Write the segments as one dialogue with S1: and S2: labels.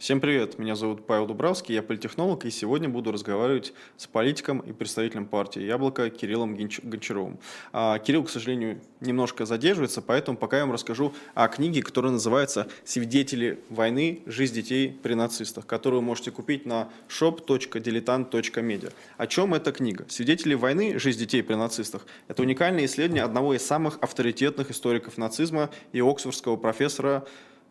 S1: Всем привет, меня зовут Павел Дубравский, я политтехнолог, и сегодня буду разговаривать с политиком и представителем партии «Яблоко» Кириллом Гончаровым. А, Кирилл, к сожалению, немножко задерживается, поэтому пока я вам расскажу о книге, которая называется «Свидетели войны. Жизнь детей при нацистах», которую вы можете купить на shop.diletant.media. О чем эта книга? «Свидетели войны. Жизнь детей при нацистах» – это уникальное исследование одного из самых авторитетных историков нацизма и оксфордского профессора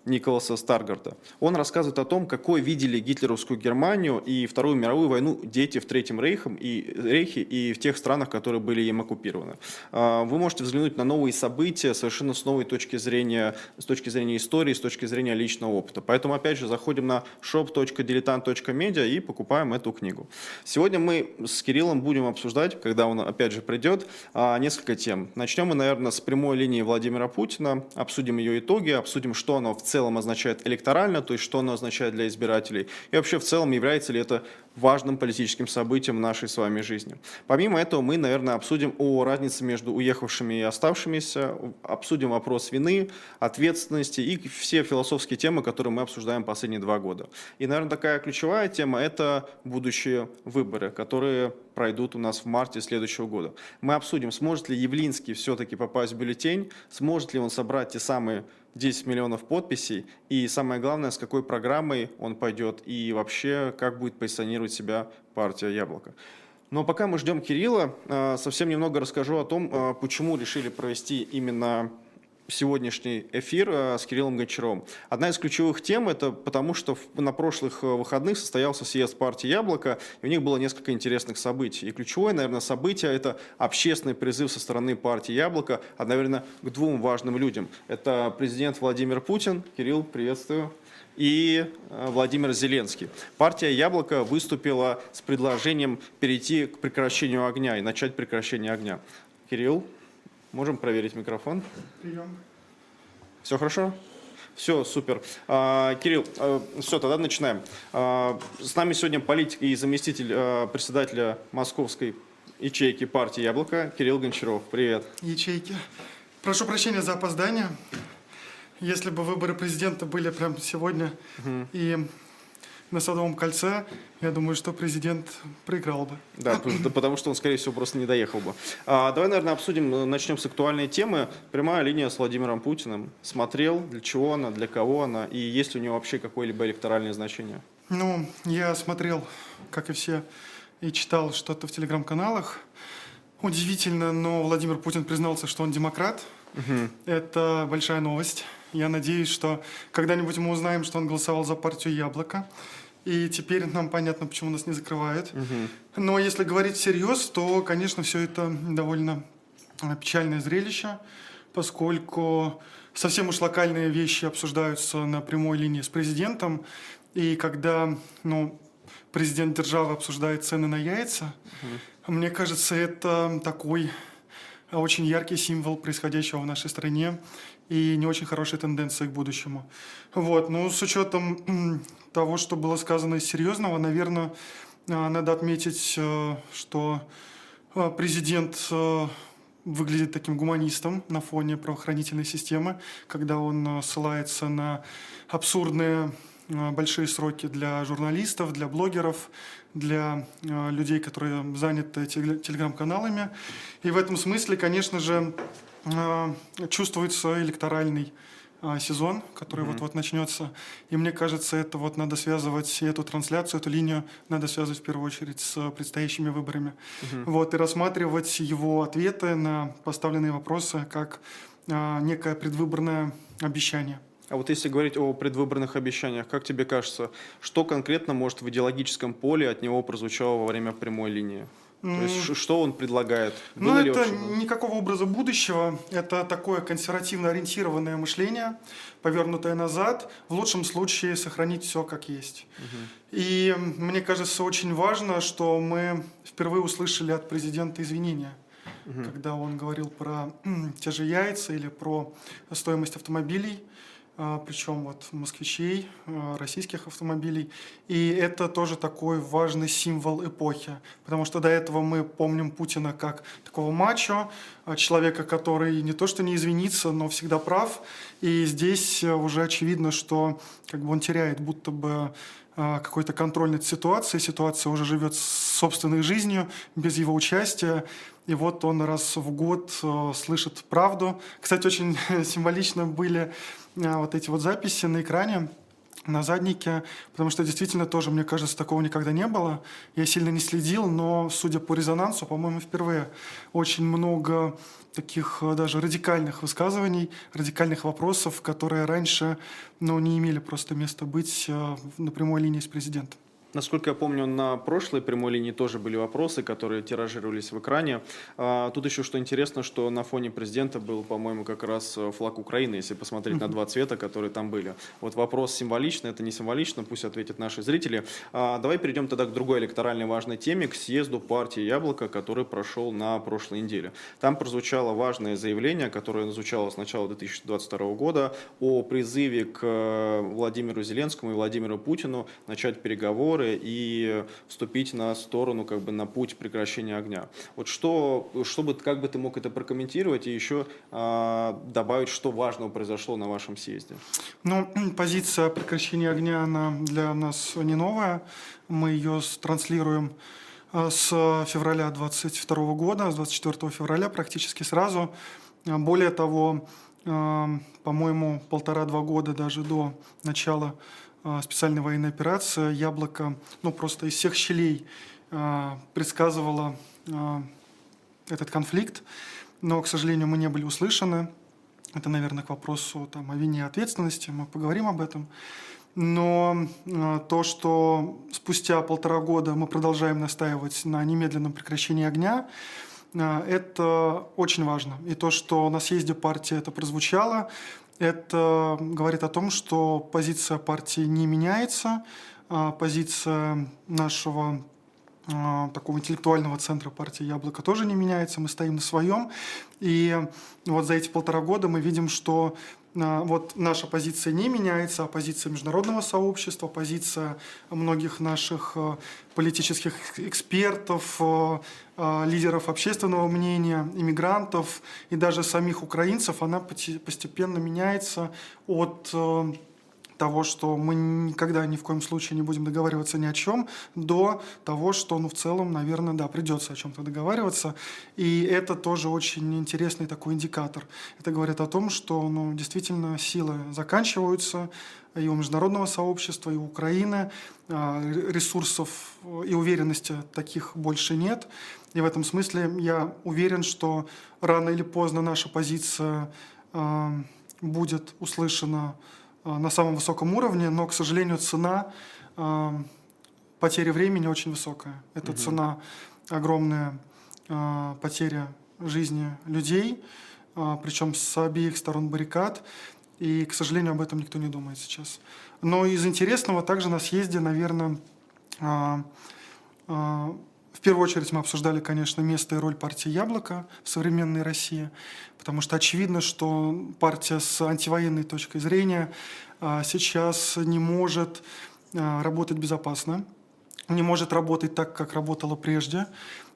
S1: Николаса Старгарта. Он рассказывает о том, какой видели гитлеровскую Германию и Вторую мировую войну дети в Третьем Рейхе и, Рейхе и в тех странах, которые были им оккупированы. А, вы можете взглянуть на новые события совершенно с новой точки зрения, с точки зрения истории, с точки зрения личного опыта. Поэтому, опять же, заходим на shop.diletant.media и покупаем эту книгу. Сегодня мы с Кириллом будем обсуждать, когда он, опять же, придет, а, несколько тем. Начнем мы, наверное, с прямой линии Владимира Путина, обсудим ее итоги, обсудим, что оно в целом означает электорально, то есть что оно означает для избирателей, и вообще в целом является ли это важным политическим событием нашей с вами жизни. Помимо этого, мы, наверное, обсудим о разнице между уехавшими и оставшимися, обсудим вопрос вины, ответственности и все философские темы, которые мы обсуждаем последние два года. И, наверное, такая ключевая тема – это будущие выборы, которые пройдут у нас в марте следующего года. Мы обсудим, сможет ли Явлинский все-таки попасть в бюллетень, сможет ли он собрать те самые 10 миллионов подписей, и самое главное, с какой программой он пойдет, и вообще, как будет позиционировать себя партия «Яблоко». Но пока мы ждем Кирилла, а, совсем немного расскажу о том, а, почему решили провести именно сегодняшний эфир э, с Кириллом Гончаровым. Одна из ключевых тем – это потому, что на прошлых э, выходных состоялся съезд партии «Яблоко», и у них было несколько интересных событий. И ключевое, наверное, событие – это общественный призыв со стороны партии «Яблоко», а, наверное, к двум важным людям. Это президент Владимир Путин. Кирилл, приветствую и э, Владимир Зеленский. Партия «Яблоко» выступила с предложением перейти к прекращению огня и начать прекращение огня. Кирилл? Можем проверить микрофон? Прием. Все хорошо? Все, супер. А, Кирилл, а, все, тогда начинаем. А, с нами сегодня политик и заместитель председателя Московской ячейки партии «Яблоко» Кирилл Гончаров. Привет.
S2: Ячейки. Прошу прощения за опоздание. Если бы выборы президента были прямо сегодня угу. и на Садовом кольце, я думаю, что президент проиграл бы.
S1: Да, потому что он, скорее всего, просто не доехал бы. А, давай, наверное, обсудим, э, начнем с актуальной темы. Прямая линия с Владимиром Путиным. Смотрел, для чего она, для кого она, и есть ли у нее вообще какое-либо электоральное значение?
S2: Ну, я смотрел, как и все, и читал что-то в телеграм-каналах. Удивительно, но Владимир Путин признался, что он демократ. Угу. Это большая новость. Я надеюсь, что когда-нибудь мы узнаем, что он голосовал за партию «Яблоко». И теперь нам понятно, почему нас не закрывают. Угу. Но если говорить всерьез, то, конечно, все это довольно э, печальное зрелище, поскольку совсем уж локальные вещи обсуждаются на прямой линии с президентом. И когда ну, президент державы обсуждает цены на яйца, угу. мне кажется, это такой очень яркий символ происходящего в нашей стране и не очень хорошая тенденция к будущему. Вот. Ну, с учетом того, что было сказано из серьезного, наверное, а, надо отметить, э, что а, президент э, выглядит таким гуманистом на фоне правоохранительной системы, когда он э, ссылается на абсурдные большие сроки для журналистов, для блогеров, для людей, которые заняты телеграм-каналами. И в этом смысле, конечно же, чувствуется электоральный сезон, который mm-hmm. вот-вот начнется. И мне кажется, это вот надо связывать эту трансляцию, эту линию надо связывать в первую очередь с предстоящими выборами. Mm-hmm. Вот, и рассматривать его ответы на поставленные вопросы как а, некое предвыборное обещание.
S1: А вот если говорить о предвыборных обещаниях, как тебе кажется, что конкретно может в идеологическом поле от него прозвучало во время прямой линии? То есть, что он предлагает?
S2: ну, это вообще? никакого образа будущего. Это такое консервативно ориентированное мышление, повернутое назад. В лучшем случае сохранить все как есть. Угу. И мне кажется, очень важно, что мы впервые услышали от президента извинения. Угу. Когда он говорил про те же яйца или про стоимость автомобилей. А, причем вот москвичей, а, российских автомобилей. И это тоже такой важный символ эпохи, потому что до этого мы помним Путина как такого мачо, а, человека, который не то что не извинится, но всегда прав. И здесь уже очевидно, что как бы он теряет будто бы какой-то контроль над ситуацией. Ситуация уже живет собственной жизнью, без его участия. И вот он раз в год а, слышит правду. Кстати, очень символично были вот эти вот записи на экране на заднике, потому что действительно тоже, мне кажется, такого никогда не было. Я сильно не следил, но, судя по резонансу, по-моему, впервые очень много таких э, даже радикальных высказываний, радикальных вопросов, которые раньше ну, не имели просто места быть э, на прямой линии с президентом.
S1: Насколько я помню, на прошлой прямой линии тоже были вопросы, которые тиражировались в экране. А, тут еще что интересно, что на фоне президента был, по-моему, как раз э, флаг Украины, если посмотреть на два цвета, которые там были. Вот вопрос символично, это не символично, пусть ответят наши зрители. А, давай перейдем тогда к другой электоральной важной теме, к съезду партии «Яблоко», который прошел на прошлой неделе. Там прозвучало важное заявление, которое звучало с начала 2022 года о призыве к э, Владимиру Зеленскому и Владимиру Путину начать переговоры переговоры и вступить на сторону, как бы на путь прекращения огня. Вот что, что бы, как бы ты мог это прокомментировать и еще а, добавить, что важного произошло на вашем съезде?
S2: Ну, позиция прекращения огня, она для нас не новая. Мы ее транслируем а, с февраля 22 года, с 24 февраля практически сразу. Более того, а, по-моему, полтора-два года даже до начала а, специальная военная операция, Яблоко, ну, просто из всех щелей а, предсказывала а, этот конфликт, но, к сожалению, мы не были услышаны. Это, наверное, к вопросу там, о вине и ответственности, мы поговорим об этом. Но то, что спустя полтора года мы продолжаем настаивать на немедленном прекращении огня, это очень важно. И то, что на съезде партии это прозвучало, это говорит о том, что позиция партии не меняется, а позиция нашего а, такого интеллектуального центра партии «Яблоко» тоже не меняется, мы стоим на своем. И вот за эти полтора года мы видим, что вот наша позиция не меняется, а позиция международного сообщества, позиция многих наших а, политических экспертов, а, лидеров общественного мнения, иммигрантов и даже самих украинцев, она постепенно меняется от того, что мы никогда ни в коем случае не будем договариваться ни о чем, до того, что, ну, в целом, наверное, да, придется о чем-то договариваться. И это тоже очень интересный такой индикатор. Это говорит о том, что, ну, действительно, силы заканчиваются, и у международного сообщества, и у Украины а, ресурсов и уверенности таких больше нет. И в этом смысле я уверен, что рано или поздно наша позиция а, будет услышана на самом высоком уровне, но, к сожалению, цена э, потери времени очень высокая. Это угу. цена огромная э, потеря жизни людей, причем с обеих сторон баррикад. И, к сожалению, об этом никто не думает сейчас. Но из интересного также на съезде, наверное, в первую очередь мы обсуждали, конечно, место и роль партии «Яблоко» в современной России, потому что очевидно, что партия с антивоенной точкой зрения а, сейчас не может а, работать безопасно, не может работать так, как работала прежде.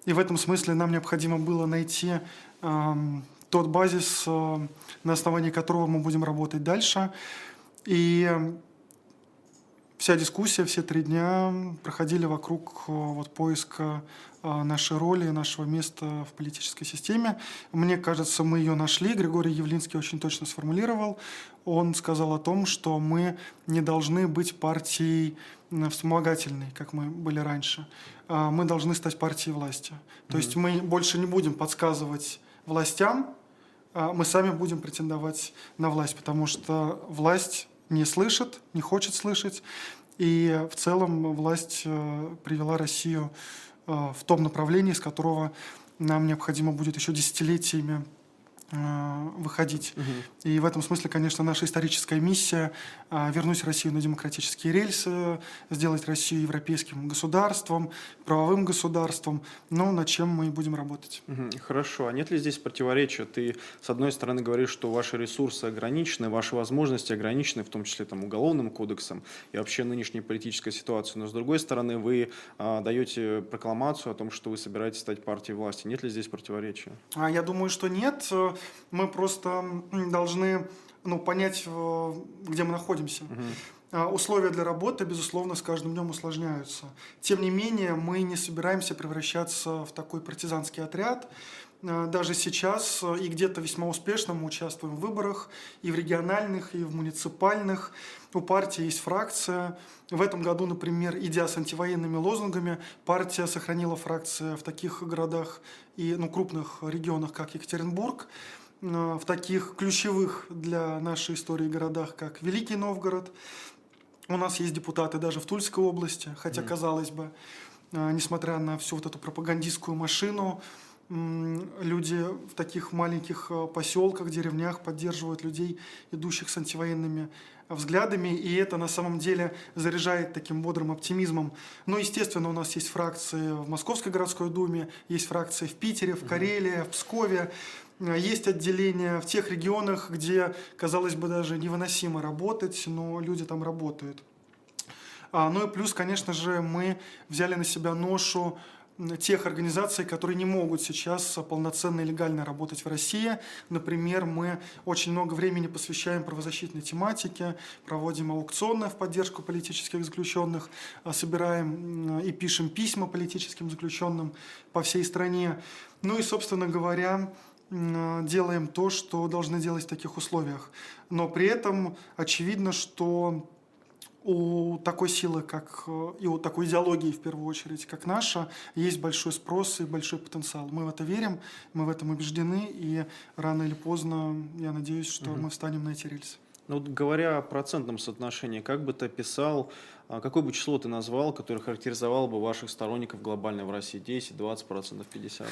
S2: И в этом смысле нам необходимо было найти тот базис, а, на основании которого мы будем работать дальше. И вся дискуссия, все три дня проходили вокруг э, вот, поиска э, нашей роли, нашего места в политической системе. Мне кажется, мы ее нашли. Григорий Явлинский очень точно сформулировал. Он сказал о том, что мы не должны быть партией вспомогательной, как мы были раньше. А мы должны стать партией власти. То mm-hmm. есть мы больше не будем подсказывать властям, а мы сами будем претендовать на власть, потому что власть не слышит, не хочет слышать. И в целом власть э, привела Россию э, в том направлении, с которого нам необходимо будет еще десятилетиями выходить. Угу. И в этом смысле, конечно, наша историческая миссия э, вернуть Россию на демократические рельсы, сделать Россию европейским государством, правовым государством, но над чем мы и будем работать.
S1: Угу. Хорошо. А нет ли здесь противоречия? Ты, с одной стороны, говоришь, что ваши ресурсы ограничены, ваши возможности ограничены, в том числе там, уголовным кодексом и вообще нынешней политической ситуацией, но с другой стороны, вы а, даете прокламацию о том, что вы собираетесь стать партией власти. Нет ли здесь противоречия?
S2: А, я думаю, что нет мы просто должны ну, понять, где мы находимся. Угу. Условия для работы, безусловно, с каждым днем усложняются. Тем не менее, мы не собираемся превращаться в такой партизанский отряд. А, даже сейчас и где-то весьма успешно мы участвуем в выборах и в региональных, и в муниципальных. У партии есть фракция. В этом году, например, идя с антивоенными лозунгами, партия сохранила фракцию в таких городах и ну, крупных регионах, как Екатеринбург, в таких ключевых для нашей истории городах, как Великий Новгород. У нас есть депутаты даже в Тульской области, хотя, mm. казалось бы, а, несмотря на всю вот эту пропагандистскую машину, люди в таких маленьких а, поселках, деревнях поддерживают людей, идущих с антивоенными взглядами, и это на самом деле заряжает таким бодрым оптимизмом. Но, естественно, у нас есть фракции в Московской городской думе, есть фракции в Питере, в Карелии, в Пскове, есть отделения в тех регионах, где, казалось бы, даже невыносимо работать, но люди там работают. А, ну и плюс, конечно же, мы взяли на себя ношу тех организаций, которые не могут сейчас полноценно и легально работать в России. Например, мы очень много времени посвящаем правозащитной тематике, проводим аукционы в поддержку политических заключенных, а, собираем и пишем письма политическим заключенным по всей стране. Ну и, собственно говоря, делаем то, что должны делать в таких условиях. Но при этом очевидно, что у такой силы, как э, и у такой идеологии, в первую очередь, как наша, есть большой спрос и большой потенциал. Мы в это верим, мы в этом убеждены, и рано или поздно, я надеюсь, что угу. мы встанем на эти рельсы.
S1: Ну, вот говоря о процентном соотношении, как бы ты описал, а, какое бы число ты назвал, которое характеризовало бы ваших сторонников глобально в России? 10, 20 процентов, 50?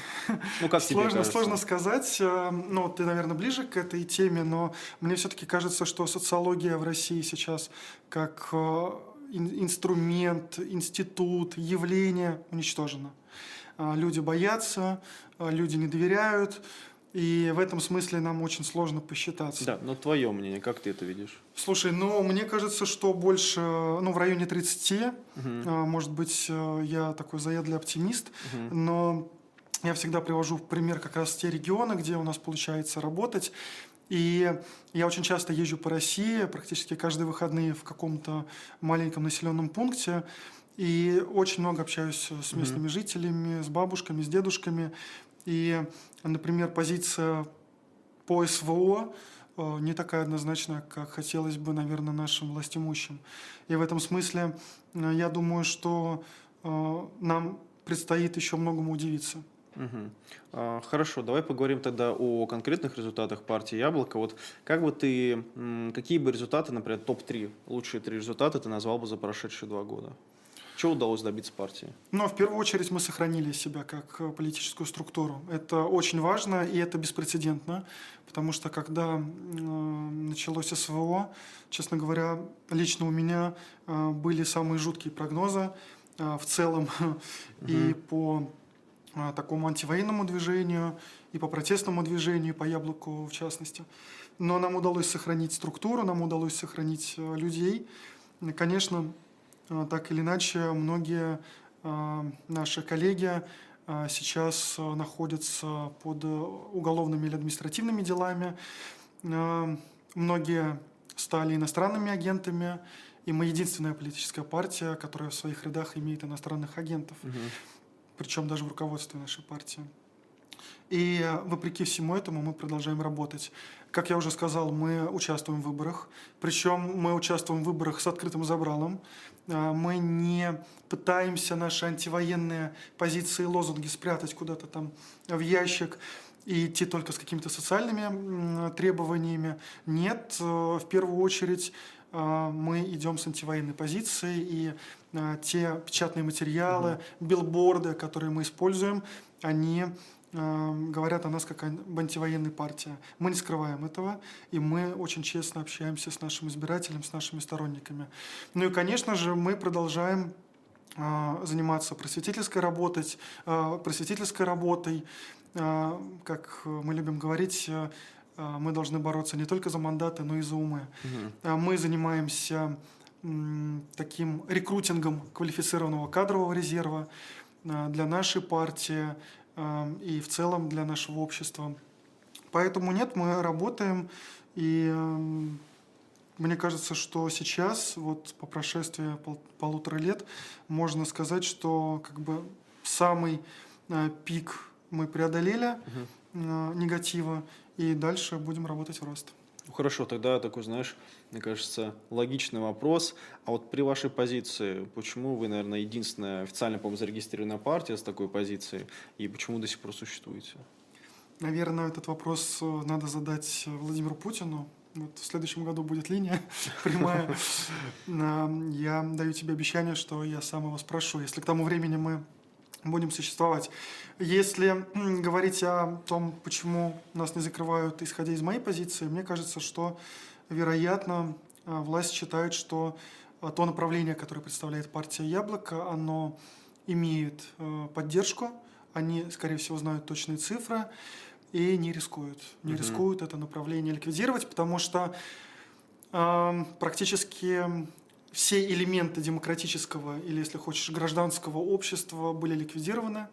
S2: Ну, как сложно, тебе кажется? Сложно сказать. Э, ну, ты, наверное, ближе к этой теме, но мне все-таки кажется, что социология в России сейчас как э, инструмент, институт, явление уничтожена. А, люди боятся, а, люди не доверяют, и в этом смысле нам очень сложно посчитаться.
S1: Да, но твое мнение, как ты это видишь?
S2: Слушай, ну, мне кажется, что больше, ну, в районе 30. Угу. Может быть, э, я такой заядлый оптимист, угу. но я всегда привожу в пример как раз те регионы, где у нас получается работать. И я очень часто езжу по России, практически каждые выходные в каком-то маленьком населенном пункте. И очень много общаюсь с местными mm жителями, с бабушками, с дедушками. И, например, позиция по СВО э, не такая однозначная, как хотелось бы, наверное, нашим властимущим. И в этом смысле э, я думаю, что э, нам предстоит еще многому удивиться.
S1: Угу. Хорошо, давай поговорим тогда о конкретных результатах партии Яблоко. Вот как бы ты, какие бы результаты, например, топ-3, лучшие три результата ты назвал бы за прошедшие два года? Чего удалось добиться партии?
S2: Ну, в первую очередь мы сохранили себя как э, политическую структуру. Это очень важно и это беспрецедентно, потому что когда э, началось СВО, честно говоря, лично у меня э, были самые жуткие прогнозы э, в целом угу. и по э, такому антивоенному движению, и по протестному движению, по яблоку в частности. Но нам удалось сохранить структуру, нам удалось сохранить э, людей. Конечно, так или иначе, многие э, наши коллеги э, сейчас находятся под уголовными или административными делами. Многие стали иностранными агентами, и мы единственная политическая партия, которая в своих рядах имеет иностранных агентов, угу. причем даже в руководстве нашей партии. И вопреки всему этому мы продолжаем работать. Как я уже сказал, мы участвуем в выборах. Причем мы участвуем в выборах с открытым забралом. А, мы не пытаемся наши антивоенные позиции и лозунги спрятать куда-то там в ящик и идти только с какими-то социальными требованиями. Нет, э, в первую очередь э, мы идем с антивоенной позиции, и э, те печатные материалы, угу. билборды, которые мы используем, они говорят о нас как об антивоенной партии. Мы не скрываем этого, и мы очень честно общаемся с нашим избирателем, с нашими сторонниками. Ну и, конечно же, мы продолжаем а, заниматься просветительской работой, а, просветительской работой. А, как мы любим говорить, мы должны бороться не только за мандаты, но и за умы. Угу. Мы занимаемся таким рекрутингом квалифицированного кадрового резерва для нашей партии и в целом для нашего общества. Поэтому нет, мы работаем, и э, мне кажется, что сейчас, вот по прошествии пол, полутора лет, можно сказать, что как бы самый э, пик мы преодолели угу. э, негатива, и дальше будем работать в рост.
S1: Хорошо, тогда такой, знаешь, мне кажется, логичный вопрос. А вот при вашей позиции, почему вы, наверное, единственная официально, по-моему, зарегистрированная партия с такой позицией, и почему до сих пор существуете?
S2: Наверное, этот вопрос э, надо задать Владимиру Путину. Вот в следующем году будет линия прямая. Я даю тебе обещание, что я сам его спрошу. Если к тому времени мы будем существовать. Если говорить о том, почему нас не закрывают, исходя из моей позиции, мне кажется, что, вероятно, э, власть считает, что э, то направление, которое представляет партия «Яблоко», оно имеет э, поддержку, они, скорее всего, знают точные цифры и не рискуют. Не угу. рискуют это направление ликвидировать, потому что э, практически все элементы демократического или, если хочешь, гражданского общества были ликвидированы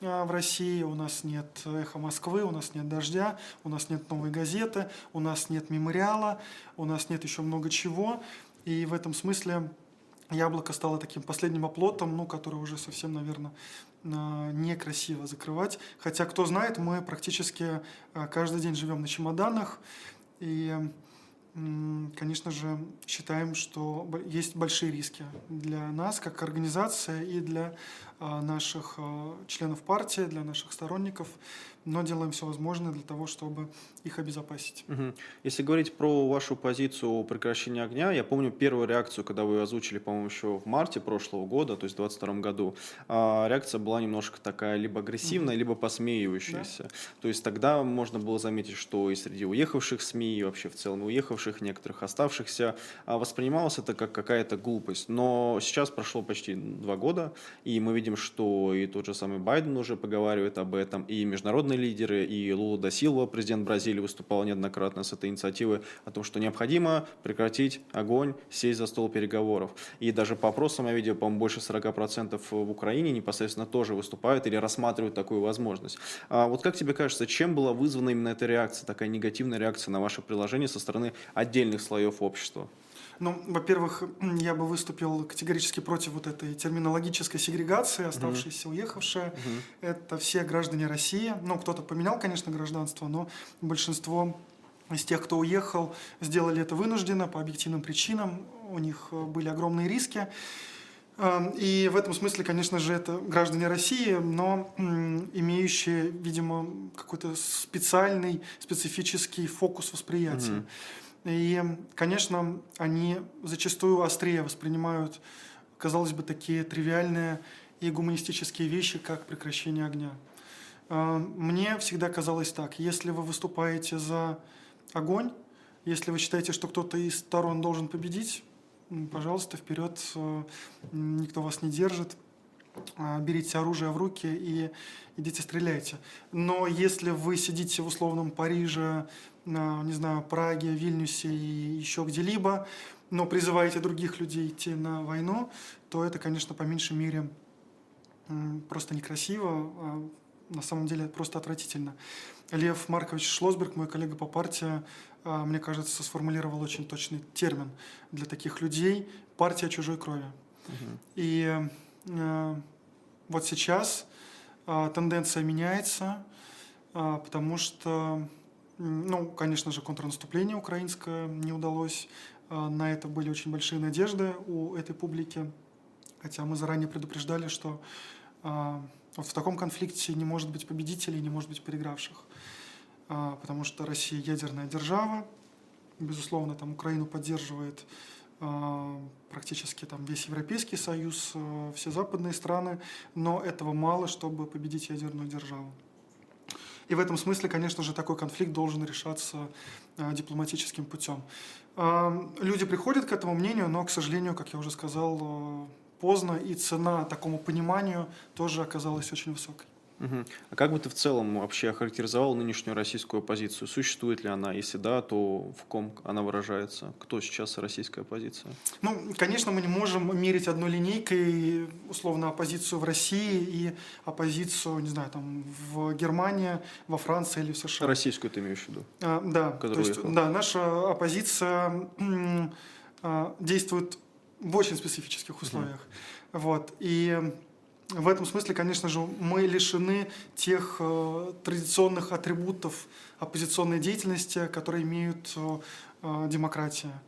S2: а, в России. У нас нет «Эхо Москвы», у нас нет «Дождя», у нас нет «Новой газеты», у нас нет «Мемориала», у нас нет еще много чего. И в этом смысле Яблоко стало таким последним оплотом, ну, который уже совсем, наверное, а, некрасиво закрывать. Хотя, кто знает, мы практически а, каждый день живем на чемоданах. И конечно же, считаем, что есть большие риски для нас, как организация, и для наших а, членов партии, для наших сторонников, но делаем все возможное для того, чтобы их обезопасить.
S1: Угу. Если говорить про вашу позицию о прекращении огня, я помню первую реакцию, когда вы озвучили, по-моему, еще в марте прошлого года, то есть в 2022 году, а, реакция была немножко такая либо агрессивная, угу. либо посмеивающаяся. Да. То есть тогда можно было заметить, что и среди уехавших СМИ, и вообще в целом уехавших, некоторых оставшихся, воспринималось это как какая-то глупость. Но сейчас прошло почти два года, и мы видим, что и тот же самый Байден уже поговаривает об этом, и международные лидеры, и Лула да Силва, президент Бразилии, выступал неоднократно с этой инициативой о том, что необходимо прекратить огонь, сесть за стол переговоров. И даже по опросам я видел, по-моему, больше 40% в Украине непосредственно тоже выступают или рассматривают такую возможность. А вот как тебе кажется, чем была вызвана именно эта реакция, такая негативная реакция на ваше приложение со стороны отдельных слоев общества?
S2: Ну, во-первых, я бы выступил категорически против вот этой терминологической сегрегации, оставшиеся, угу. уехавшие. Это все граждане России. Ну, кто-то поменял, конечно, гражданство, но большинство из тех, кто уехал, сделали это вынужденно по объективным причинам. У них э, были огромные риски. Эм, и в этом смысле, конечно же, это граждане России, но имеющие, видимо, какой-то специальный, специфический фокус восприятия. Угу. И, конечно, они зачастую острее воспринимают, казалось бы, такие тривиальные и гуманистические вещи, как прекращение огня. А, мне всегда казалось так, если вы выступаете за огонь, если вы считаете, что кто-то из сторон должен победить, пожалуйста, вперед, э, никто вас не держит, а, берите оружие в руки и идите стреляйте. Но если вы сидите в условном Париже, не знаю, Праге, Вильнюсе и еще где-либо, но призываете других людей идти на войну, то это, конечно, по меньшей мере просто некрасиво, а на самом деле просто отвратительно. Лев Маркович Шлосберг, мой коллега по партии, а, мне кажется, сформулировал очень точный термин для таких людей – партия чужой крови. Угу. И э, вот сейчас э, тенденция меняется, э, потому что ну, конечно же, контрнаступление украинское не удалось. А, на это были очень большие надежды у этой публики. Хотя мы заранее предупреждали, что а, вот в таком конфликте не может быть победителей, не может быть переигравших. А, потому что Россия ядерная держава. Безусловно, там Украину поддерживает практически там весь Европейский Союз, все западные страны, но этого мало, чтобы победить ядерную державу. И в этом смысле, конечно же, такой конфликт должен решаться э, дипломатическим путем. Э, люди приходят к этому мнению, но, к сожалению, как я уже сказал, э, поздно, и цена такому пониманию тоже оказалась очень высокой.
S1: Угу. А как бы ты в целом вообще охарактеризовал нынешнюю российскую оппозицию? Существует ли она? Если да, то в ком она выражается? Кто сейчас российская оппозиция?
S2: Ну, конечно, мы не можем мерить одной линейкой условно оппозицию в России и оппозицию, не знаю, там в Германии, во Франции или в США.
S1: Российскую ты имеешь в виду?
S2: А, да, то есть, да, наша оппозиция а, действует в очень специфических условиях. Угу. Вот. И в этом смысле, конечно же, мы лишены тех э, традиционных атрибутов оппозиционной деятельности, которые имеют э, э, демократия.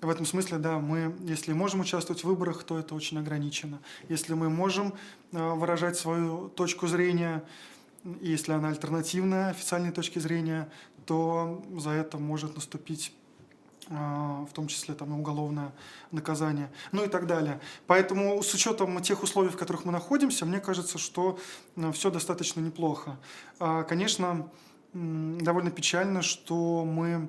S2: В этом смысле, да, мы, если можем участвовать в выборах, то это очень ограничено. Если мы можем выражать свою точку зрения, если она альтернативная официальной точке зрения, то за это может наступить в том числе там, и уголовное наказание, ну и так далее. Поэтому с учетом тех условий, в которых мы находимся, мне кажется, что э, все достаточно неплохо. А, конечно, довольно печально, что мы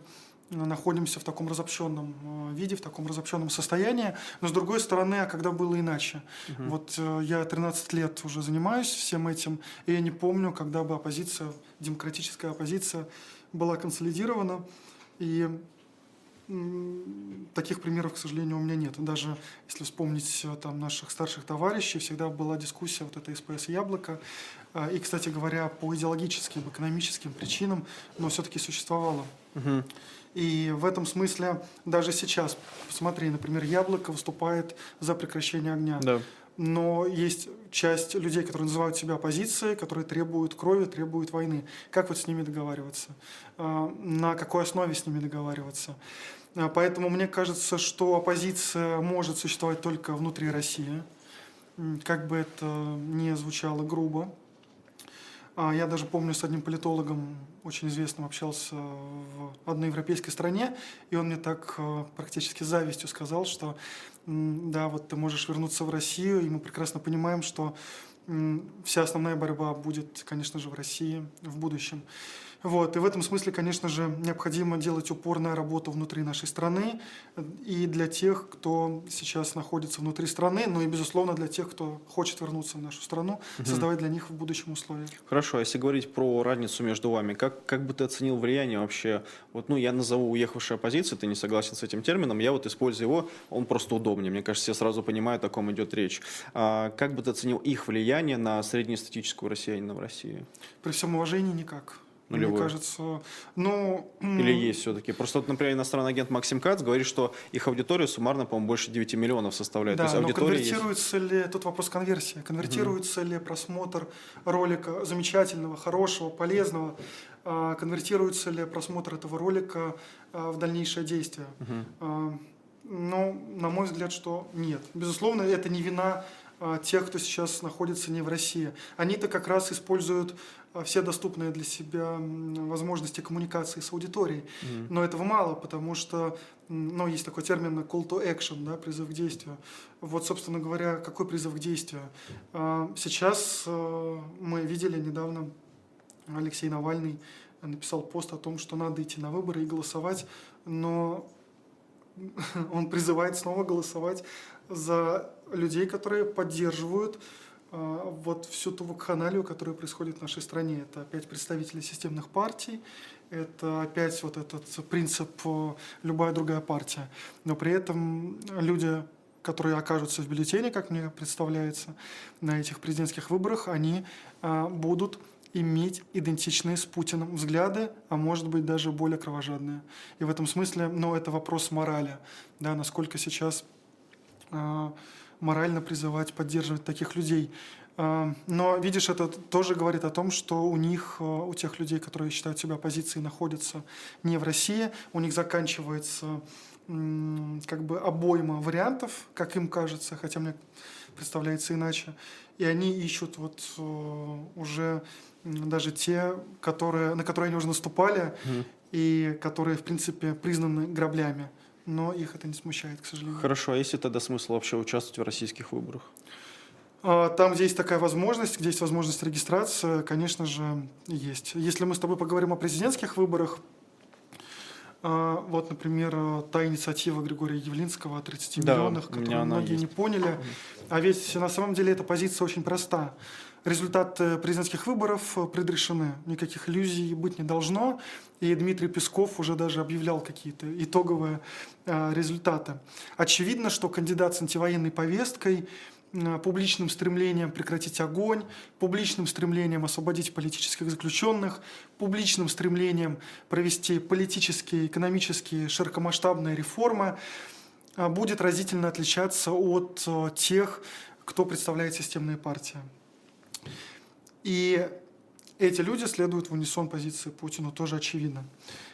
S2: находимся в таком разобщенном э, виде, в таком разобщенном состоянии. Но с другой стороны, а когда было иначе? Угу. Вот э, я 13 лет уже занимаюсь всем этим, и я не помню, когда бы оппозиция, демократическая оппозиция была консолидирована. И таких примеров, к сожалению, у меня нет. Даже если вспомнить э, там, наших старших товарищей, всегда была дискуссия вот этой СПС «Яблоко». А, и, кстати говоря, по идеологическим, экономическим причинам, но все-таки существовало. Угу. И в этом смысле даже сейчас, посмотри, например, «Яблоко» выступает за прекращение огня. Да. Но есть часть людей, которые называют себя оппозицией, которые требуют крови, требуют войны. Как вот с ними договариваться? А, на какой основе с ними договариваться? А, поэтому мне кажется, что оппозиция может существовать только внутри России, как бы это ни звучало грубо. А, я даже помню, с одним политологом очень известным общался в одной европейской стране, и он мне так а, практически завистью сказал, что да, вот ты можешь вернуться в Россию, и мы прекрасно понимаем, что вся основная борьба будет, конечно же, в России в будущем. Вот. И в этом смысле, конечно же, необходимо делать упор на работу внутри нашей страны и для тех, кто сейчас находится внутри страны, но и, безусловно, для тех, кто хочет вернуться в нашу страну, угу. создавать для них в будущем условия.
S1: Хорошо, а если говорить про разницу между вами, как, как бы ты оценил влияние вообще, вот, ну, я назову уехавшая оппозиция, ты не согласен с этим термином, я вот использую его, он просто удобнее, мне кажется, все сразу понимают, о ком идет речь. А как бы ты оценил их влияние на среднестатическую россиянина в России?
S2: При всем уважении никак. Нулевую. Мне кажется, ну...
S1: Или есть все-таки? Просто, вот, например, иностранный агент Максим Кац говорит, что их аудитория суммарно, по-моему, больше 9 миллионов составляет.
S2: Да, То есть но конвертируется есть... ли, тут вопрос конверсии, конвертируется угу. ли просмотр ролика замечательного, хорошего, полезного, а, конвертируется ли просмотр этого ролика а, в дальнейшее действие? Угу. Ну, на мой взгляд, что нет. Безусловно, это не вина тех, кто сейчас находится не в России. Они-то как раз используют все доступные для себя возможности коммуникации с аудиторией. Mm-hmm. Но этого мало, потому что ну, есть такой термин call to action, да, призыв к действию. Вот, собственно говоря, какой призыв к действию? А, сейчас мы видели недавно, Алексей Навальный написал пост о том, что надо идти на выборы и голосовать, но он призывает снова голосовать за людей, которые поддерживают а, вот всю ту вакханалию, которая происходит в нашей стране. Это опять представители системных партий, это опять вот этот принцип э, «любая другая партия». Но при этом люди, которые окажутся в бюллетене, как мне представляется, на этих президентских выборах, они а, будут иметь идентичные с Путиным взгляды, а может быть даже более кровожадные. И в этом смысле, ну, это вопрос морали, да, насколько сейчас а, морально призывать, поддерживать таких людей. А, но, видишь, это тоже говорит о том, что у них, а, у тех людей, которые считают себя оппозицией, находятся не в России, у них заканчивается как бы обойма вариантов, как им кажется, хотя мне представляется иначе. И они ищут вот а, уже даже те, которые, на которые они уже наступали, mm. и которые, в принципе, признаны граблями но их это не смущает, к сожалению.
S1: Хорошо, а есть ли тогда смысл вообще участвовать в российских выборах?
S2: А, там, где есть такая возможность, где есть возможность регистрации, конечно же, есть. Если мы с тобой поговорим о президентских выборах, А, вот, например, та инициатива Григория Явлинского о 30
S1: Да,
S2: миллионах, которую многие
S1: есть.
S2: не поняли. А ведь на самом деле эта позиция очень проста. Результаты президентских выборов э, предрешены. Никаких иллюзий быть не должно. И Дмитрий Песков уже даже объявлял какие-то итоговые э, результаты. Очевидно, что кандидат с антивоенной повесткой э, публичным стремлением прекратить огонь, публичным стремлением освободить политических заключенных, публичным стремлением провести политические, экономические, широкомасштабные реформы будет разительно отличаться от э, тех, кто представляет системные партии. И эти люди следуют в унисон позиции Путина, тоже очевидно.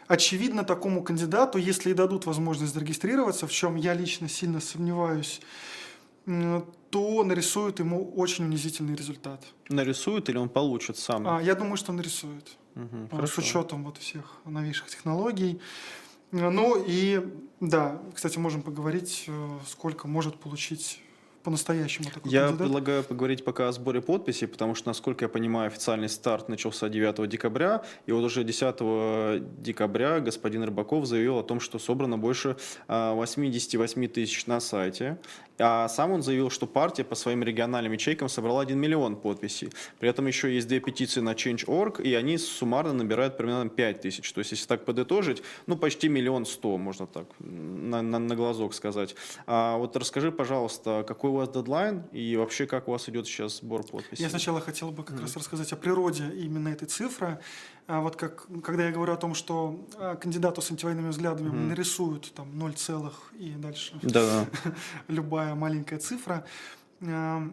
S2: Очевидно, такому кандидату, если и дадут возможность зарегистрироваться, в чем я лично сильно сомневаюсь, то нарисуют ему очень унизительный результат.
S1: Нарисует или он получит сам?
S2: А, я думаю, что А,
S1: хорошо.
S2: С учетом вот всех новейших технологий. Ну и да, кстати, можем поговорить, э, сколько может получить по-настоящему такой
S1: Я
S2: кандидат.
S1: предлагаю поговорить пока о сборе подписей, потому что, насколько я понимаю, официальный старт начался 9 декабря, и вот уже 10 декабря господин Рыбаков заявил о том, что собрано больше а, 88 тысяч на сайте, а сам он заявил, что партия по своим региональным ячейкам собрала 1 миллион подписей. При этом еще есть две петиции на Change.org, и они суммарно набирают примерно 5 тысяч. То есть, если так подытожить, ну, почти миллион сто, можно так на, на, на глазок сказать. А вот расскажи, пожалуйста, какой вас дедлайн и вообще как у вас идет сейчас сбор подписей?
S2: Я сначала хотел бы как раз рассказать о природе именно этой цифры. А вот как, когда я говорю о том, что а, кандидату с антивоенными взглядами
S1: Мгм.
S2: нарисуют там 0 целых и дальше
S1: Да,
S2: любая маленькая цифра, а,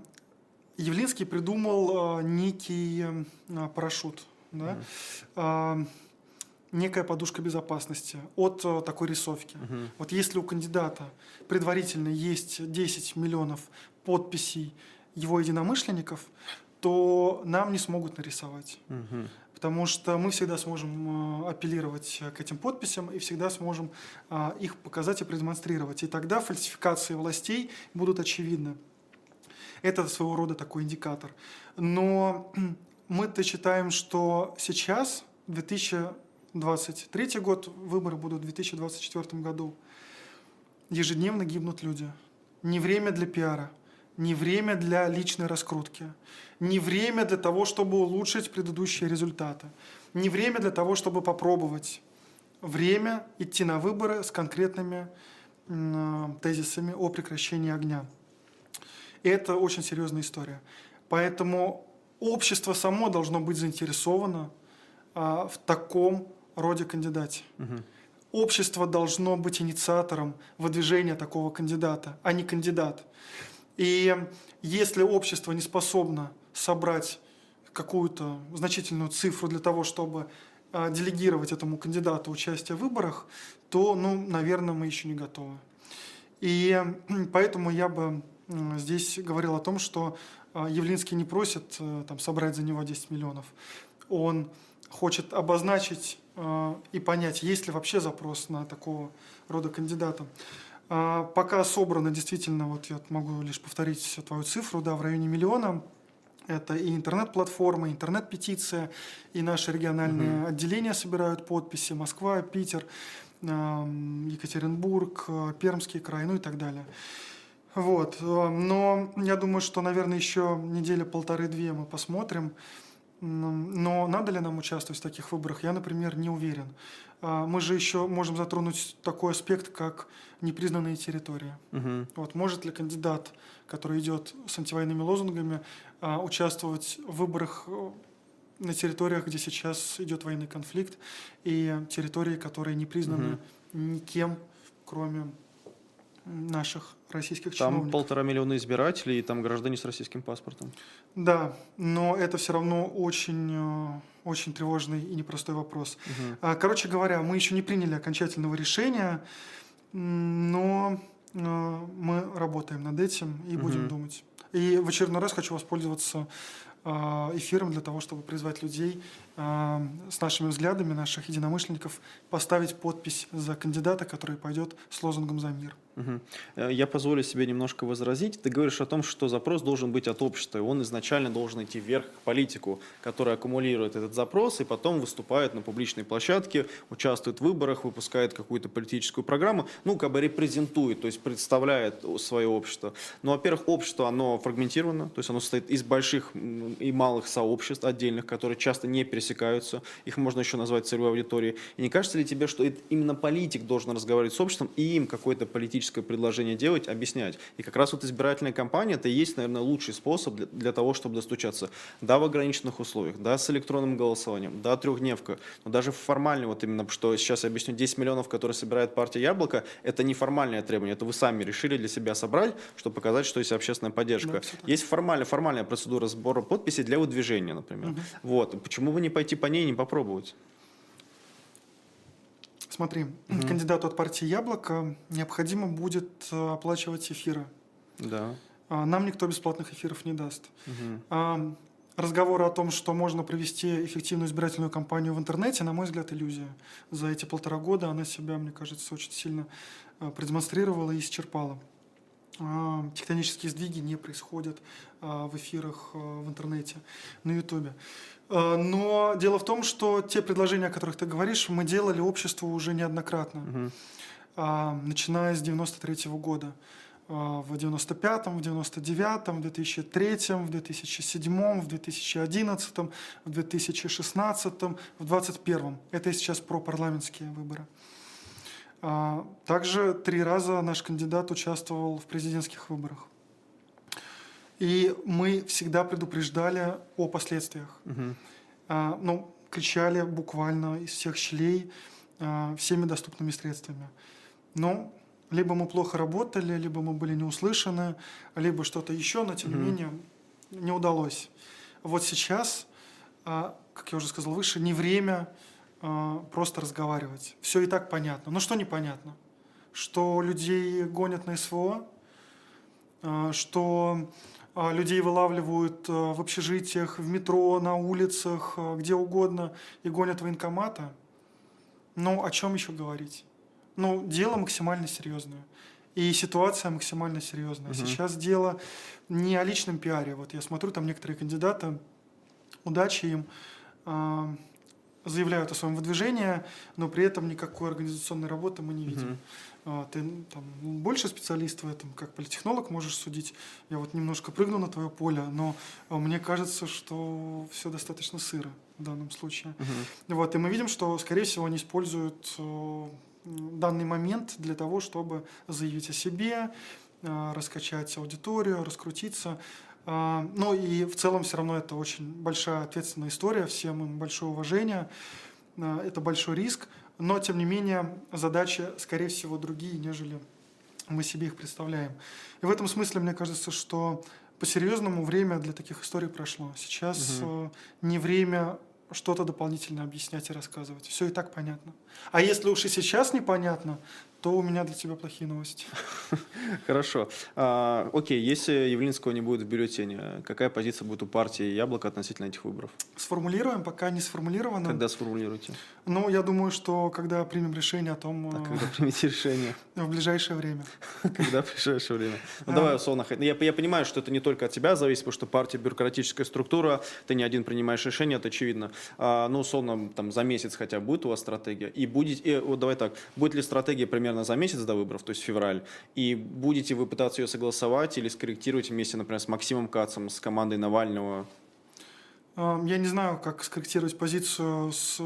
S2: Явлинский придумал а, некий парашют, да? А, некая подушка безопасности от а, такой рисовки.
S1: Мгм.
S2: Вот если у кандидата предварительно есть 10 миллионов подписей его единомышленников, то нам не смогут нарисовать.
S1: Мгм.
S2: Потому что мы всегда сможем э, апеллировать к этим подписям и всегда сможем а, их показать и продемонстрировать. И тогда фальсификации властей будут очевидны. Это своего рода такой индикатор. Но мы-то считаем, что сейчас, 2023 год, выборы будут в 2024 году, ежедневно гибнут люди. Не время для пиара, не время для личной раскрутки, не время для того, чтобы улучшить предыдущие результаты, не время для того, чтобы попробовать. Время идти на выборы с конкретными м, тезисами о прекращении огня. И это очень серьезная история. Поэтому общество само должно быть заинтересовано а, в таком роде кандидате.
S1: Мгм.
S2: Общество должно быть инициатором выдвижения такого кандидата, а не кандидат. И если общество не способно собрать какую-то значительную цифру для того, чтобы а, делегировать этому кандидату участие в выборах, то, ну, наверное, мы еще не готовы. И поэтому я бы здесь говорил о том, что а, Явлинский не просит э, там, собрать за него 10 миллионов. Он хочет обозначить э, и понять, есть ли вообще запрос на такого рода кандидата. А, Пока собрано действительно, вот я могу лишь повторить твою цифру, да, в районе миллиона. Это и интернет-платформа, интернет-петиция, и наши региональные отделения собирают подписи, Москва, Питер, эм, Екатеринбург, э, Пермский край, ну и так далее. Вот. э, Но я думаю, что, наверное, еще неделя полторы-две мы посмотрим. Но надо ли нам участвовать в таких выборах, я, например, не уверен. А, Мы же еще можем затронуть такой аспект, как непризнанные территории.
S1: Мгм.
S2: Вот, может ли кандидат, который идет с антивоенными лозунгами, а, участвовать в выборах э, на территориях, где сейчас идет военный конфликт, и территории, которые не признаны никем, кроме наших российских
S1: Там
S2: чиновников?
S1: полтора миллиона избирателей, и там граждане с российским паспортом.
S2: Да, но это все равно очень, э, очень тревожный и непростой вопрос. А, Короче говоря, мы еще не приняли окончательного решения, но э, мы работаем над этим и будем
S1: Мгм.
S2: думать. И в очередной раз хочу воспользоваться э, эфиром для того, чтобы призвать людей э, с нашими взглядами, наших единомышленников, поставить подпись за кандидата, который пойдет с лозунгом «За мир».
S1: Угу. Я позволю себе немножко возразить. Ты говоришь о том, что запрос должен быть от общества, и он изначально должен идти вверх к политику, который аккумулирует этот запрос и потом выступает на публичной площадке, участвует в выборах, выпускает какую-то политическую программу, ну, как бы репрезентует, то есть представляет свое общество. Но, во-первых, общество, оно фрагментировано, то есть оно состоит из больших и малых сообществ отдельных, которые часто не пересекаются, их можно еще назвать целевой аудиторией. И не кажется ли тебе, что именно политик должен разговаривать с обществом и им какой-то политический политическое предложение делать, объяснять. И как раз вот избирательная кампания это и есть, наверное, лучший способ для, для того, чтобы достучаться. Да, в ограниченных условиях, да, с электронным голосованием, да, трехдневка, но даже формально, вот именно, что сейчас я объясню, 10 миллионов, которые собирает партия Яблоко, это не формальное требование, это вы сами решили для себя собрать, чтобы показать, что есть общественная поддержка. Да, есть формальная, формальная процедура сбора подписей для выдвижения, например. Угу. Вот. Почему бы не пойти по ней и не попробовать?
S2: Смотри, угу. кандидату от партии «Яблоко» необходимо будет э, оплачивать эфиры.
S1: Да.
S2: А, нам никто бесплатных эфиров не даст. Угу. Разговоры о том, что можно провести эффективную избирательную кампанию в интернете, на мой взгляд, иллюзия. За эти полтора года она себя, мне кажется, очень сильно э, продемонстрировала и исчерпала. А, тектонические сдвиги не происходят в эфирах в интернете, на Ютубе. Э, но дело в том, что те предложения, о которых ты говоришь, мы делали обществу уже неоднократно, угу. начиная с 93 -го года. А, в 95-м, в 99-м, в 2003-м, в 2007-м, в 2011-м, в 2016-м, в 2021-м. Это сейчас про парламентские выборы. Также три раза наш кандидат участвовал в президентских выборах. И мы всегда предупреждали о последствиях. Угу. А, ну, кричали буквально из всех щелей а, всеми доступными средствами. Но либо мы плохо работали, либо мы были не услышаны, либо что-то еще, но тем угу. не менее не удалось. Вот сейчас, а, как я уже сказал выше, не время просто разговаривать. Все и так понятно. Но что непонятно? Что людей гонят на СВО, что людей вылавливают а, в общежитиях, в метро, на улицах, а, где угодно и гонят военкомата. Ну, о чем еще говорить? Ну, дело максимально серьезное. И ситуация максимально серьезная. Угу. Сейчас дело не о личном пиаре. Вот я смотрю, там некоторые кандидаты, удачи им, заявляют о своем выдвижении, но при этом никакой организационной работы мы не видим. Угу. Ты там, больше специалист в этом, как политтехнолог можешь судить. Я вот немножко прыгну на твое поле, но а, мне кажется, что все достаточно сыро в данном случае. Угу. Вот, и мы видим, что, скорее всего, они используют э, данный момент для того, чтобы заявить о себе, э, раскачать аудиторию, раскрутиться. А, ну и в целом все равно это очень большая ответственная история, всем им большое уважение, а, это большой риск, но тем не менее задачи, скорее всего, другие, нежели мы себе их представляем. И в этом смысле мне кажется, что по-серьезному время для таких историй прошло. Сейчас угу. не время что-то дополнительно объяснять и рассказывать. Все и так понятно. А если уж и сейчас непонятно, то у меня для тебя плохие новости.
S1: Хорошо. А, окей, если Явлинского не будет в бюллетене, какая позиция будет у партии Яблоко относительно этих выборов?
S2: Сформулируем, пока не сформулировано.
S1: Когда сформулируете?
S2: Ну, я думаю, что когда примем решение о том...
S1: А когда примете решение?
S2: В ближайшее время.
S1: Когда в ближайшее время? Ну, а. давай, условно. Я, я понимаю, что это не только от тебя зависит, потому что партия бюрократическая структура, ты не один принимаешь решение, это очевидно. А, ну, условно, там, за месяц хотя будет у вас стратегия? И будет, и, вот давай так, будет ли стратегия примерно примерно за месяц до выборов, то есть февраль, и будете вы пытаться ее согласовать или скорректировать вместе, например, с Максимом Кацем, с командой Навального?
S2: Я не знаю, как скорректировать позицию с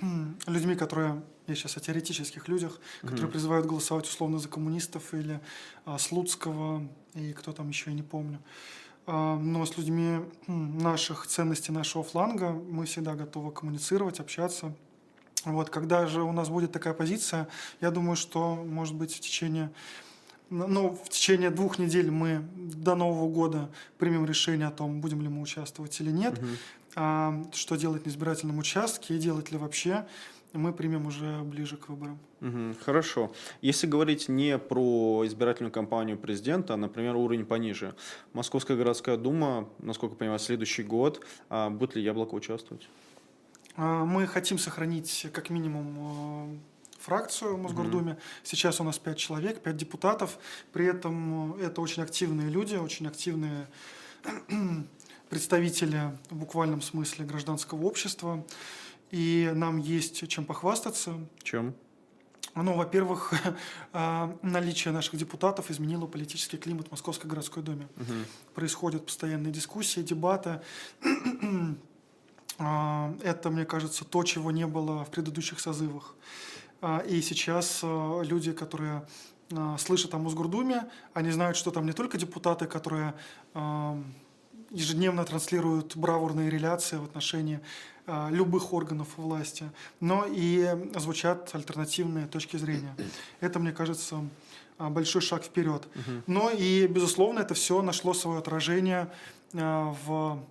S2: людьми, которые, я сейчас о теоретических людях, которые угу. призывают голосовать условно за коммунистов или а, Слуцкого, и кто там еще, я не помню. А, но с людьми наших ценностей, нашего фланга мы всегда готовы коммуницировать, общаться. Вот, когда же у нас будет такая позиция, я думаю, что, может быть, в течение, ну, в течение двух недель мы до Нового года примем решение о том, будем ли мы участвовать или нет, угу. а, что делать на избирательном участке и делать ли вообще, мы примем уже ближе к выборам.
S1: Угу, хорошо. Если говорить не про избирательную кампанию президента, а, например, уровень пониже, Московская городская дума, насколько я понимаю, следующий год, а будет ли Яблоко участвовать?
S2: А, мы хотим сохранить как минимум фракцию в Мосгордуме. Сейчас у нас пять человек, пять депутатов. При этом это очень активные люди, очень активные представители в буквальном смысле гражданского общества. И нам есть чем похвастаться.
S1: Чем?
S2: Ну, во-первых, а, наличие наших депутатов изменило политический климат в Московской городской думе. Угу. Происходят постоянные дискуссии, дебаты. А, это, мне кажется, то, чего не было в предыдущих созывах. А, и сейчас люди, которые слышат о Мосгордуме, они знают, что там не только депутаты, которые ежедневно транслируют бравурные реляции в отношении а, любых органов власти, но и звучат альтернативные точки зрения. Это, мне кажется, а, большой шаг вперед. Угу. Но и, безусловно, это все нашло свое отражение а, в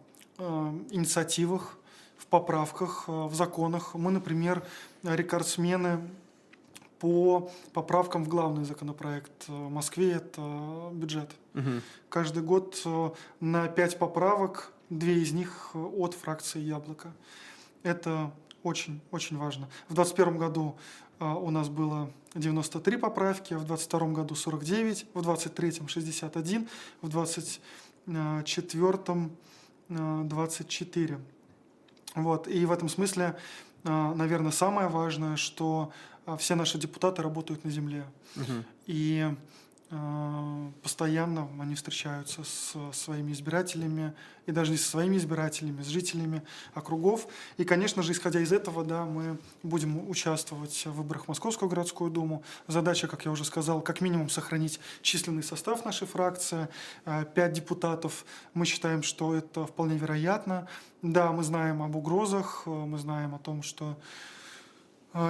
S2: инициативах, поправках, в законах. Мы, например, рекордсмены по поправкам в главный законопроект в Москве это бюджет. Угу. Каждый год э, на пять поправок, две из них от фракции Яблоко. Это очень, очень важно. В 2021 году э, у нас было 93 поправки, в 2022 году 49, в 2023 61, в 2024 24. Вот. И в этом смысле, э, наверное, самое важное, что а все наши депутаты работают на земле. Угу. И э, постоянно они встречаются с своими избирателями, и даже не со своими избирателями, с жителями округов. И, конечно же, исходя из этого, да, мы будем участвовать в выборах в Московскую городскую думу. Задача, как я уже сказал, как минимум сохранить численный состав нашей фракции. Э, пять депутатов. Мы считаем, что это вполне вероятно. Да, мы знаем об угрозах, э, мы знаем о том, что а,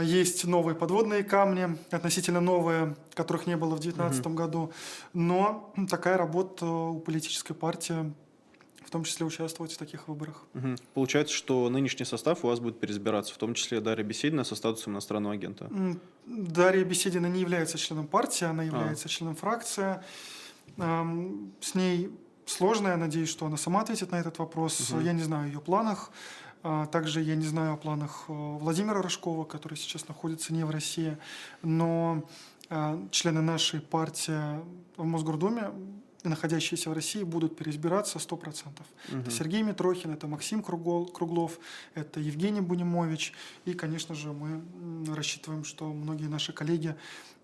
S2: есть новые подводные камни, относительно новые, которых не было в 2019 угу. году. Но такая работа у политической партии в том числе участвовать в таких выборах.
S1: Угу. Получается, что нынешний состав у вас будет переизбираться, в том числе Дарья Беседина со статусом иностранного агента.
S2: Дарья Беседина не является членом партии, она является а. членом фракции. С ней сложно, я надеюсь, что она сама ответит на этот вопрос. Угу. Я не знаю о ее планах. А, также я не знаю о планах э, Владимира Рожкова, который сейчас находится не в России, но э, члены нашей партии в Мосгордуме находящиеся в России, будут переизбираться 100%. Угу. Это Сергей Митрохин, это Максим Круглов, это Евгений Бунимович. И, конечно же, мы рассчитываем, что многие наши коллеги,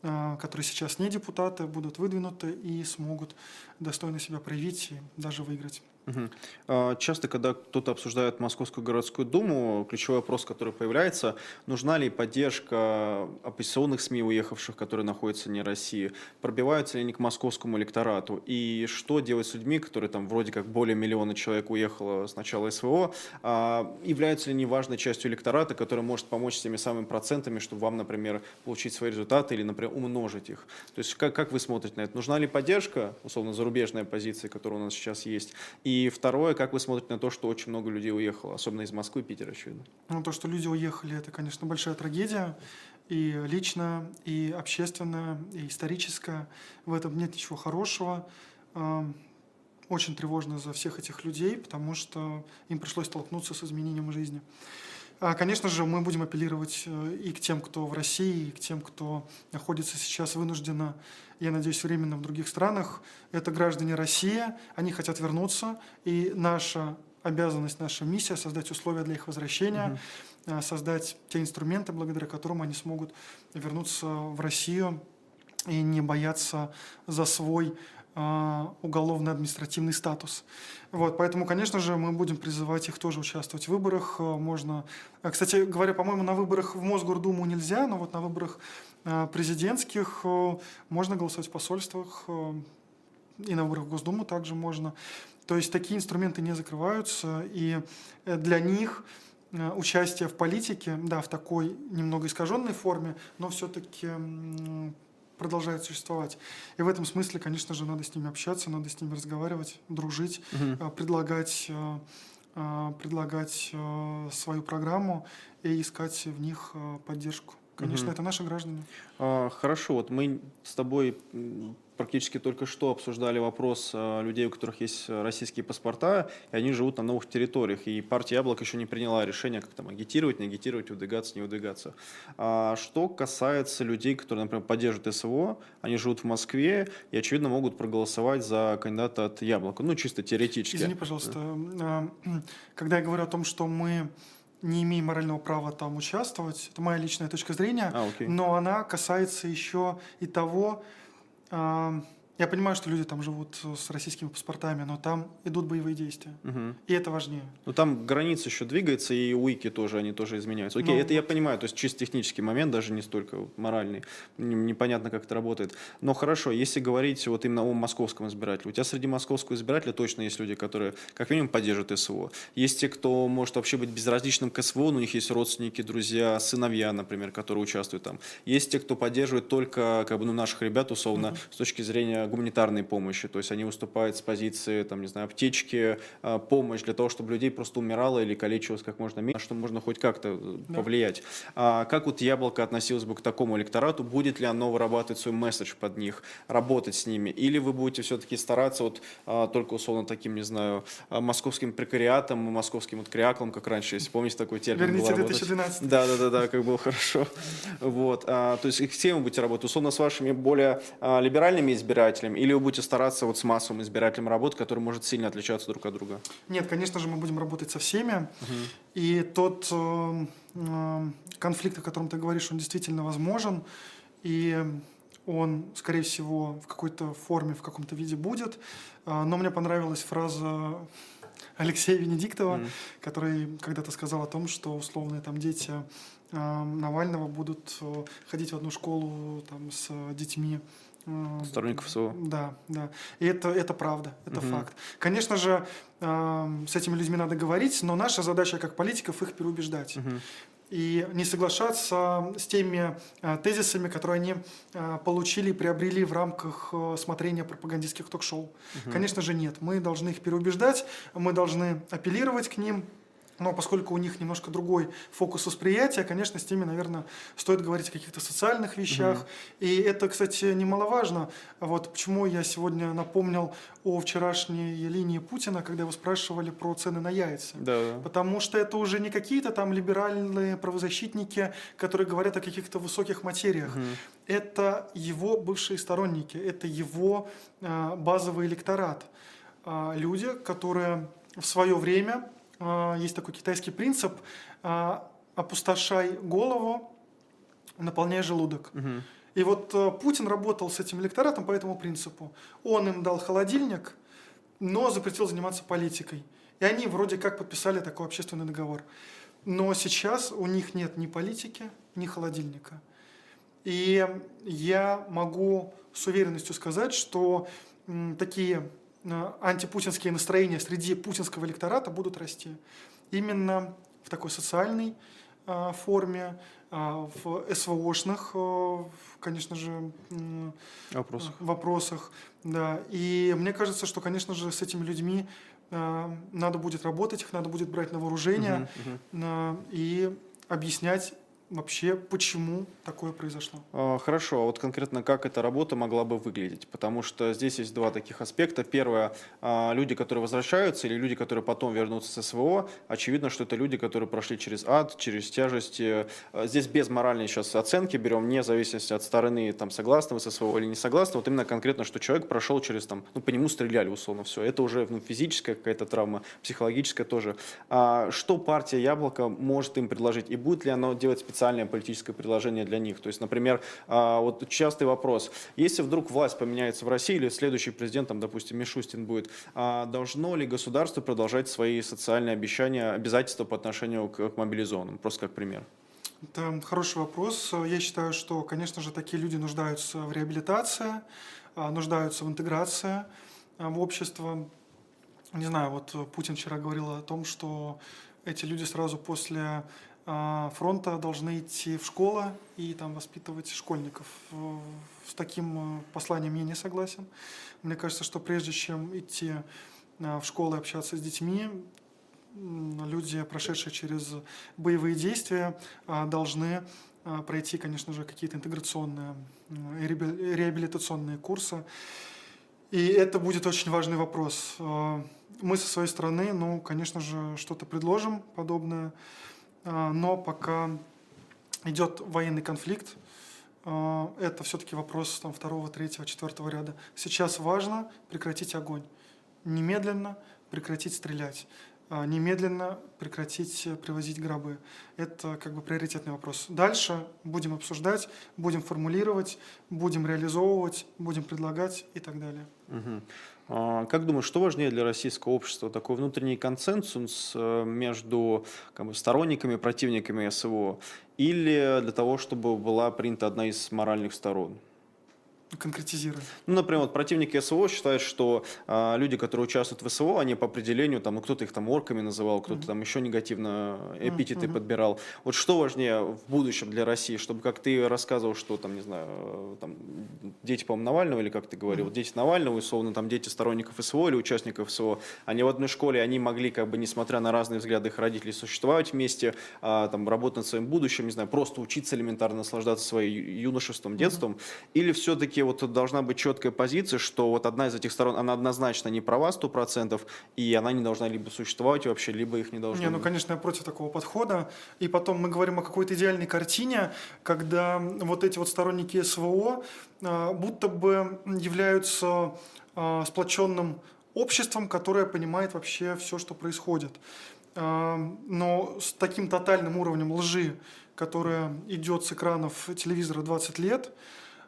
S2: э, которые сейчас не депутаты, будут выдвинуты и смогут достойно себя проявить и даже выиграть.
S1: Угу. Часто, когда кто-то обсуждает Московскую городскую думу, ключевой вопрос, который появляется, нужна ли поддержка оппозиционных СМИ, уехавших, которые находятся не в России, пробиваются ли они к московскому электорату, и что делать с людьми, которые там вроде как более миллиона человек уехало с начала СВО, а являются ли они важной частью электората, который может помочь теми самыми процентами, чтобы вам, например, получить свои результаты или, например, умножить их. То есть как, как вы смотрите на это? Нужна ли поддержка, условно, зарубежная позиция, которая у нас сейчас есть, и и второе, как вы смотрите на то, что очень много людей уехало, особенно из Москвы и Питера, очевидно?
S2: Ну, то, что люди уехали, это, конечно, большая трагедия. И лично, и общественно, и историческая. В этом нет ничего хорошего. Очень тревожно за всех этих людей, потому что им пришлось столкнуться с изменением жизни. А, конечно же, мы будем апеллировать э, и к тем, кто в России, и к тем, кто находится сейчас вынужденно, я надеюсь, временно в других странах. Это граждане России, они хотят вернуться, и наша обязанность, наша миссия создать условия для их возвращения, угу. создать те инструменты, благодаря которым они смогут вернуться в Россию и не бояться за свой а, уголовно-административный статус. Вот, поэтому, конечно же, мы будем призывать их тоже участвовать в выборах. А, можно, кстати говоря, по-моему, на выборах в Мосгордуму нельзя, но вот на выборах президентских можно голосовать в посольствах, и на выборах в Госдуму также можно. То есть такие инструменты не закрываются, и э, для них участие в политике, да, в такой немного искаженной форме, но все-таки продолжают существовать. И в этом смысле, конечно же, надо с ними общаться, надо с ними разговаривать, дружить, угу. предлагать, э, э, предлагать свою программу и искать в них поддержку. Конечно, это наши граждане.
S1: А, хорошо, вот мы с тобой практически только что обсуждали вопрос а, людей, у которых есть российские паспорта, и они живут на новых территориях. И партия Яблок еще не приняла решение, как там агитировать, не агитировать, удвигаться, не удвигаться. А что касается людей, которые, например, поддерживают СВО, они живут в Москве и, очевидно, могут проголосовать за кандидата от Яблока. Ну, чисто теоретически.
S2: Извини, пожалуйста. А, когда я говорю о том, что мы не имеем морального права там участвовать. Это моя личная точка зрения.
S1: А, окей.
S2: но она касается еще и того, я понимаю, что люди там живут с российскими паспортами, но там идут боевые действия.
S1: Угу.
S2: И это важнее.
S1: Ну там граница еще двигается, и уики тоже, они тоже изменяются. Окей,
S2: Ну,
S1: это я понимаю, то есть чисто технический момент, даже не столько моральный. Непонятно, как это работает. Но хорошо, если говорить вот именно о московском избирателе. У тебя среди московского избирателя точно есть люди, которые как минимум поддерживают СВО. Есть те, кто может вообще быть безразличным к СВО, но у них есть родственники, друзья, сыновья, например, которые участвуют там. Есть те, кто поддерживает только как бы, ну, наших ребят, условно, с точки зрения гуманитарной помощи. То есть они выступают с позиции, там, не знаю, аптечки, а, помощь для того, чтобы людей просто умирало или калечилось как можно меньше, на что можно хоть как-то э,
S2: Да.
S1: повлиять. А как вот Яблоко относилось бы к такому электорату? Будет ли оно вырабатывать свой месседж под них, работать с ними? Или вы будете все-таки стараться вот а, только условно таким, не знаю, а, московским прекариатом, московским вот криаклом, как раньше, если помните такой термин?
S2: Верните
S1: работать?
S2: 2012.
S1: Да, да, да, да, как было хорошо. Вот, а, то есть с кем вы будете работать? Условно с вашими более а, либеральными избирателями, или вы будете стараться вот с массовым избирателем работать, который может сильно отличаться друг от друга?
S2: Нет, конечно же, мы будем работать со всеми. И тот э, э, конфликт, о котором ты говоришь, он действительно возможен. И он, скорее всего, в какой-то форме, в каком-то виде будет. А, Но мне понравилась фраза Алексея Венедиктова,
S1: Мгм.
S2: который когда-то сказал о том, что условные там дети э, Навального будут э, ходить в одну школу там, с детьми э,
S1: Сторонников СВО.
S2: да, да. И это, это правда, это
S1: Мгм.
S2: факт. Конечно же, эм, с этими людьми надо говорить, но наша задача как политиков их переубеждать.
S1: Мгм.
S2: И не соглашаться с теми э, тезисами, которые они э, получили и приобрели в рамках э, смотрения пропагандистских ток-шоу. Конечно же, нет. Мы должны их переубеждать, мы должны апеллировать к ним. Но поскольку у них немножко другой фокус восприятия, конечно, с ними, наверное, стоит говорить о каких-то социальных вещах. И это, кстати, немаловажно. Вот почему я сегодня напомнил о вчерашней линии Путина, когда его спрашивали про цены на яйца.
S1: Да, да.
S2: Потому что это уже не какие-то там либеральные правозащитники, которые говорят о каких-то высоких материях. Это его бывшие сторонники, это его э, базовый электорат. А, люди, которые в свое время, есть такой китайский принцип, а, опустошай голову, наполняй желудок.
S1: Мгм.
S2: И вот э, Путин работал с этим электоратом по этому принципу. Он им дал холодильник, но запретил заниматься политикой. И они вроде как подписали такой общественный договор. Но сейчас у них нет ни политики, ни холодильника. И я могу с уверенностью сказать, что такие антипутинские настроения среди путинского электората будут расти. Именно в такой социальной э, форме, э, в СВОшных, э, конечно же, м,
S1: Вопрос.
S2: вопросах. Да. И мне кажется, что, конечно же, с этими людьми э, надо будет работать, их надо будет брать на вооружение
S1: мгм.
S2: э, и объяснять вообще, почему такое произошло.
S1: А, Хорошо, а вот конкретно как эта работа могла бы выглядеть? Потому что здесь есть два таких аспекта. Первое, а, люди, которые возвращаются, или люди, которые потом вернутся с СВО, очевидно, что это люди, которые прошли через ад, через тяжести. А, Здесь без моральной сейчас оценки берем, вне зависимости от стороны, там, согласного с СВО или не согласного, вот именно конкретно, что человек прошел через, там, ну, по нему стреляли, условно, все. Это уже ну, физическая какая-то травма, психологическая тоже. Что партия «Яблоко» может им предложить? И будет ли оно делать специальное политическое предложение для них? То есть, например, а, вот частый вопрос. Если вдруг власть поменяется в России или следующий президент, там, допустим, Мишустин будет, а должно ли государство продолжать свои социальные обещания, обязательства по отношению к, мобилизованным? Просто как пример.
S2: Это хороший вопрос. Я считаю, что, конечно же, такие люди нуждаются в реабилитации, а, нуждаются в интеграции в общество. Не знаю, вот Путин вчера говорил о том, что эти люди сразу после фронта должны идти в школу и там воспитывать школьников. С таким э, посланием я не согласен. Мне кажется, что прежде чем идти а, в школу и общаться с детьми, люди, прошедшие через боевые действия, а, должны а, пройти, конечно же, какие-то интеграционные реабилитационные курсы. И это будет очень важный вопрос. Мы со своей стороны, ну, конечно же, что-то предложим подобное, но пока идет военный конфликт, это все-таки вопрос там, второго, третьего, четвертого ряда. Сейчас важно прекратить огонь. Немедленно прекратить стрелять. А, немедленно прекратить э, привозить гробы. Это как бы приоритетный вопрос. Дальше будем обсуждать, будем формулировать, будем реализовывать, будем предлагать и так далее.
S1: Угу. А, как думаешь, что важнее для российского общества? Такой внутренний консенсус э, между как бы, сторонниками, противниками СВО или для того, чтобы была принята одна из моральных сторон?
S2: Конкретизируй.
S1: Ну, например, вот противники СВО считают, что а, люди, которые участвуют в СВО, они по определению, там, ну, кто-то их там орками называл, кто-то mm-hmm. там еще негативно эпитеты mm-hmm. подбирал. Вот что важнее в будущем для России, чтобы, как ты рассказывал, что там, не знаю, там, дети, по-моему, Навального, или как ты говорил, mm-hmm. дети Навального, условно, там, дети сторонников СВО или участников СВО, они в одной школе, они могли, как бы, несмотря на разные взгляды их родителей, существовать вместе, а, там, работать над своим будущим, не знаю, просто учиться элементарно, наслаждаться своим юношеством, детством, mm-hmm. или все-таки вот должна быть четкая позиция, что вот одна из этих сторон, она однозначно не права сто процентов, и она не должна либо существовать вообще, либо их не должно
S2: Не, ну, конечно, я против такого подхода. И потом мы говорим о какой-то идеальной картине, когда вот эти вот сторонники СВО а, будто бы являются а, сплоченным обществом, которое понимает вообще все, что происходит. А, но с таким тотальным уровнем лжи, которая идет с экранов телевизора 20 лет,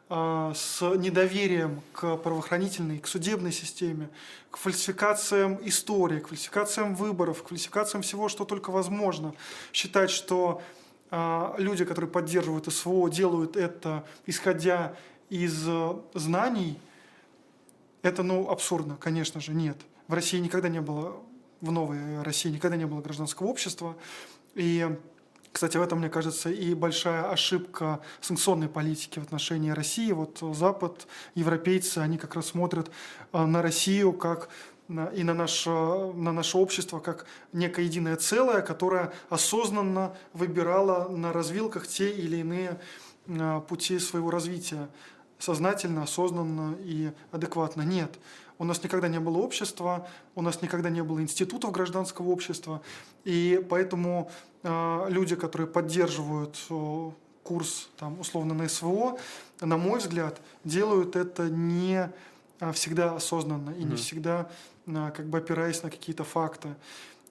S2: с недоверием к правоохранительной, к судебной системе, к фальсификациям истории, к фальсификациям выборов, к фальсификациям всего, что только возможно. Считать, что а, люди, которые поддерживают СВО, делают это исходя из э, знаний, это ну, абсурдно, конечно же, нет. В России никогда не было, в новой России никогда не было гражданского общества. И кстати, в этом, мне кажется, и большая ошибка санкционной политики в отношении России. Вот Запад, европейцы, они как раз смотрят а, на Россию как и на наше, на наше общество как некое единое целое, которое осознанно выбирало на развилках те или иные а, пути своего развития. Сознательно, осознанно и адекватно. Нет. У нас никогда не было общества, у нас никогда не было институтов гражданского общества, и поэтому э, люди, которые поддерживают э, курс там, условно на СВО, на мой взгляд, делают это не э, всегда осознанно и mm-hmm. не всегда э, как бы опираясь на какие-то факты.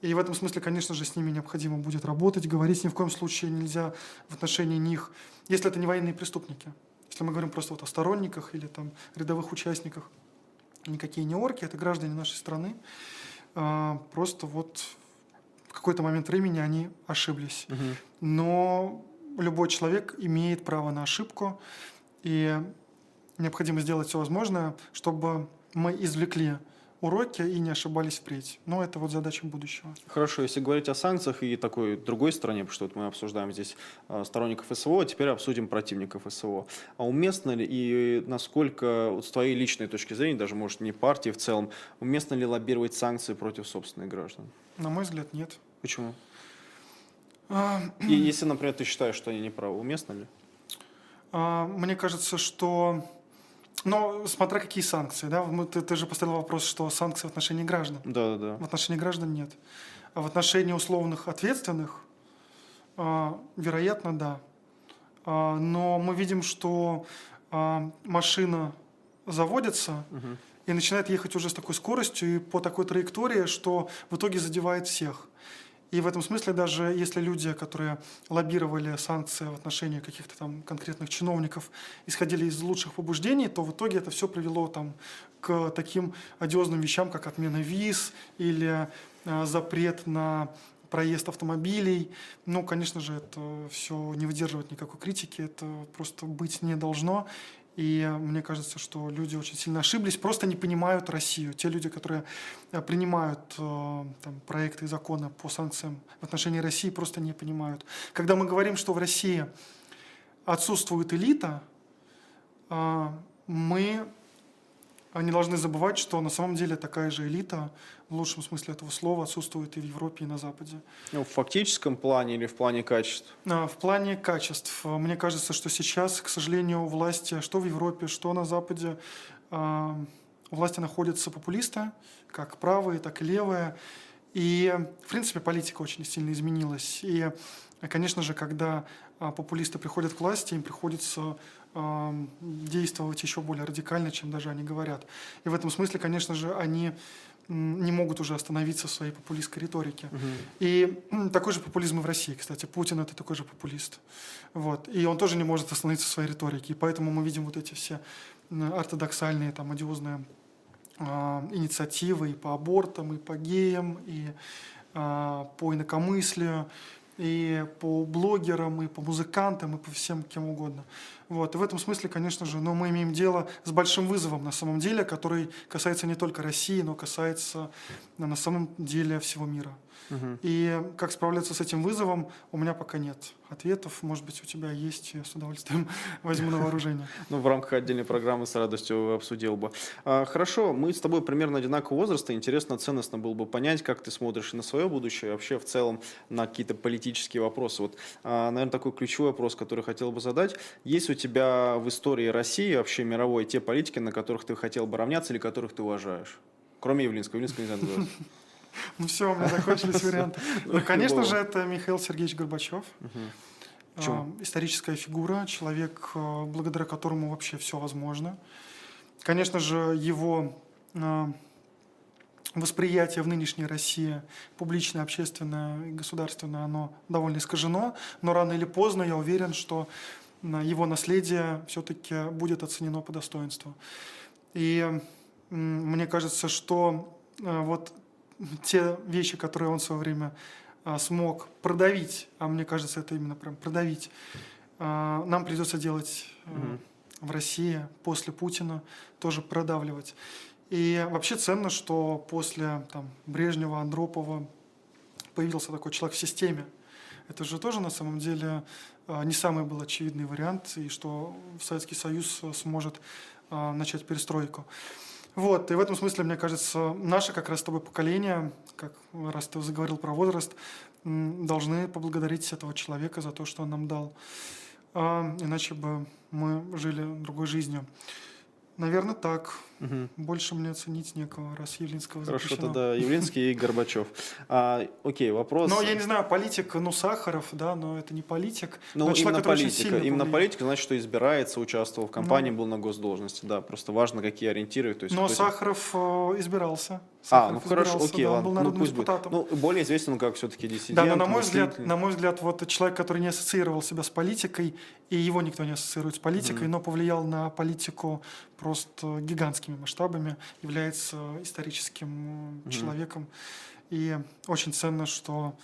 S2: И в этом смысле, конечно же, с ними необходимо будет работать, говорить ни в коем случае нельзя в отношении них, если это не военные преступники. Если мы говорим просто вот о сторонниках или там рядовых участниках никакие не орки, это граждане нашей страны. А, просто вот в какой-то момент времени они ошиблись. Угу. Но любой человек имеет право на ошибку, и необходимо сделать все возможное, чтобы мы извлекли уроки и не ошибались впредь. Но это вот задача будущего.
S1: Хорошо, если говорить о санкциях и такой другой стороне, потому что вот мы обсуждаем здесь а, сторонников СВО, теперь обсудим противников СВО. А уместно ли и насколько, вот с твоей личной точки зрения, даже, может, не партии в целом, уместно ли лоббировать санкции против собственных граждан?
S2: На мой взгляд, нет.
S1: Почему? А... И если, например, ты считаешь, что они неправы, уместно ли?
S2: А, мне кажется, что но смотря какие санкции, да? Ты, ты же поставил вопрос, что санкции в отношении граждан.
S1: Да, да, да.
S2: В отношении граждан нет. А в отношении условных ответственных, э, вероятно, да. Э, но мы видим, что э, машина заводится угу. и начинает ехать уже с такой скоростью и по такой траектории, что в итоге задевает всех. И в этом смысле даже если люди, которые лоббировали санкции в отношении каких-то там конкретных чиновников, исходили из лучших побуждений, то в итоге это все привело там, к таким одиозным вещам, как отмена виз или э, запрет на проезд автомобилей. Ну, конечно же, это все не выдерживает никакой критики, это просто быть не должно. И мне кажется, что люди очень сильно ошиблись, просто не понимают Россию. Те люди, которые э, принимают э, там, проекты законы по санкциям в отношении России, просто не понимают. Когда мы говорим, что в России отсутствует элита, э, мы не должны забывать, что на самом деле такая же элита, в лучшем смысле этого слова, отсутствует и в Европе, и на Западе.
S1: Ну, в фактическом плане или в плане качеств?
S2: А, в плане качеств. Мне кажется, что сейчас, к сожалению, у власти, что в Европе, что на Западе, а, у власти находятся популисты, как правые, так и левые. И, в принципе, политика очень сильно изменилась. И, конечно же, когда а, популисты приходят к власти, им приходится действовать еще более радикально, чем даже они говорят. И в этом смысле, конечно же, они не могут уже остановиться в своей популистской риторике. Угу. И такой же популизм и в России, кстати. Путин это такой же популист. Вот. И он тоже не может остановиться в своей риторике. И поэтому мы видим вот эти все ортодоксальные, там, одиозные э, инициативы и по абортам, и по геям, и э, по инакомыслию и по блогерам, и по музыкантам, и по всем кем угодно. Вот. И в этом смысле, конечно же, но мы имеем дело с большим вызовом на самом деле, который касается не только России, но касается на самом деле всего мира. Угу. И как справляться с этим вызовом, у меня пока нет ответов. Может быть, у тебя есть, я с удовольствием возьму на вооружение.
S1: Ну, в рамках отдельной программы с радостью обсудил бы. А, хорошо, мы с тобой примерно одинакового возраста. Интересно, ценностно было бы понять, как ты смотришь на свое будущее, вообще в целом на какие-то политические вопросы. Вот, а, наверное, такой ключевой вопрос, который хотел бы задать. Есть у тебя в истории России, вообще мировой, те политики, на которых ты хотел бы равняться или которых ты уважаешь? Кроме Явлинского. Явлинского нельзя называть.
S2: Ну все, у меня закончились варианты. Ну, конечно же, это Михаил Сергеевич Горбачев. А, историческая фигура, человек, а, благодаря которому вообще все возможно. Конечно же, его а, восприятие в нынешней России, публичное, общественное и государственное, оно довольно искажено, но рано или поздно я уверен, что его наследие все-таки будет оценено по достоинству. И мне кажется, что вот те вещи, которые он в свое время а, смог продавить, а мне кажется, это именно прям продавить, а, нам придется делать mm в России после Путина, тоже продавливать. И вообще ценно, что после там, Брежнева, Андропова появился такой человек в системе. Это же тоже на самом деле не самый был очевидный вариант, и что Советский Союз сможет начать перестройку. Вот, и в этом смысле, мне кажется, наше как раз с тобой поколение, как раз ты заговорил про возраст, должны поблагодарить этого человека за то, что он нам дал. А, иначе бы мы жили другой жизнью. Наверное, так. Угу. Больше мне оценить некого, раз Явлинского
S1: Хорошо, запрещено. тогда Явлинский и Горбачев. А, окей, вопрос...
S2: Ну, я не знаю, политик, ну, Сахаров, да, но это не политик.
S1: Ну, именно политика. Именно политика, значит, что избирается, участвовал в кампании, ну, был на госдолжности, да. Просто важно, какие ориентиры. То есть
S2: но Сахаров э, избирался.
S1: Сахаров а, ну хорошо, окей, да, ладно. Он был ну, пусть депутатом. Будет. Ну, более известен он как все-таки диссидент.
S2: Да, но на мой, взгляд, на мой взгляд, вот человек, который не ассоциировал себя с политикой, и его никто не ассоциирует с политикой, mm-hmm. но повлиял на политику просто гигантскими масштабами, является историческим mm-hmm. человеком. И очень ценно, что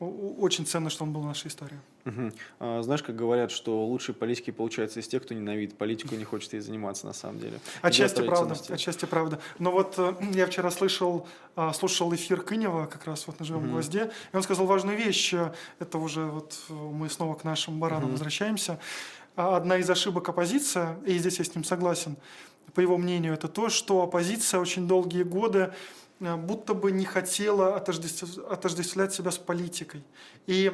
S2: очень ценно, что он был в нашей истории.
S1: Угу. А, знаешь, как говорят, что лучшие политики получаются из тех, кто ненавидит политику и не хочет ей заниматься на самом деле.
S2: Отчасти правда, отчасти правда. Но вот э, я вчера слышал, э, слушал эфир Кынева, как раз вот на «Живом угу. гвозде», и он сказал важную вещь, это уже вот э, мы снова к нашим баранам угу. возвращаемся. А одна из ошибок оппозиции, и здесь я с ним согласен, по его мнению, это то, что оппозиция очень долгие годы Э, будто бы не хотела отождествлять себя с политикой. И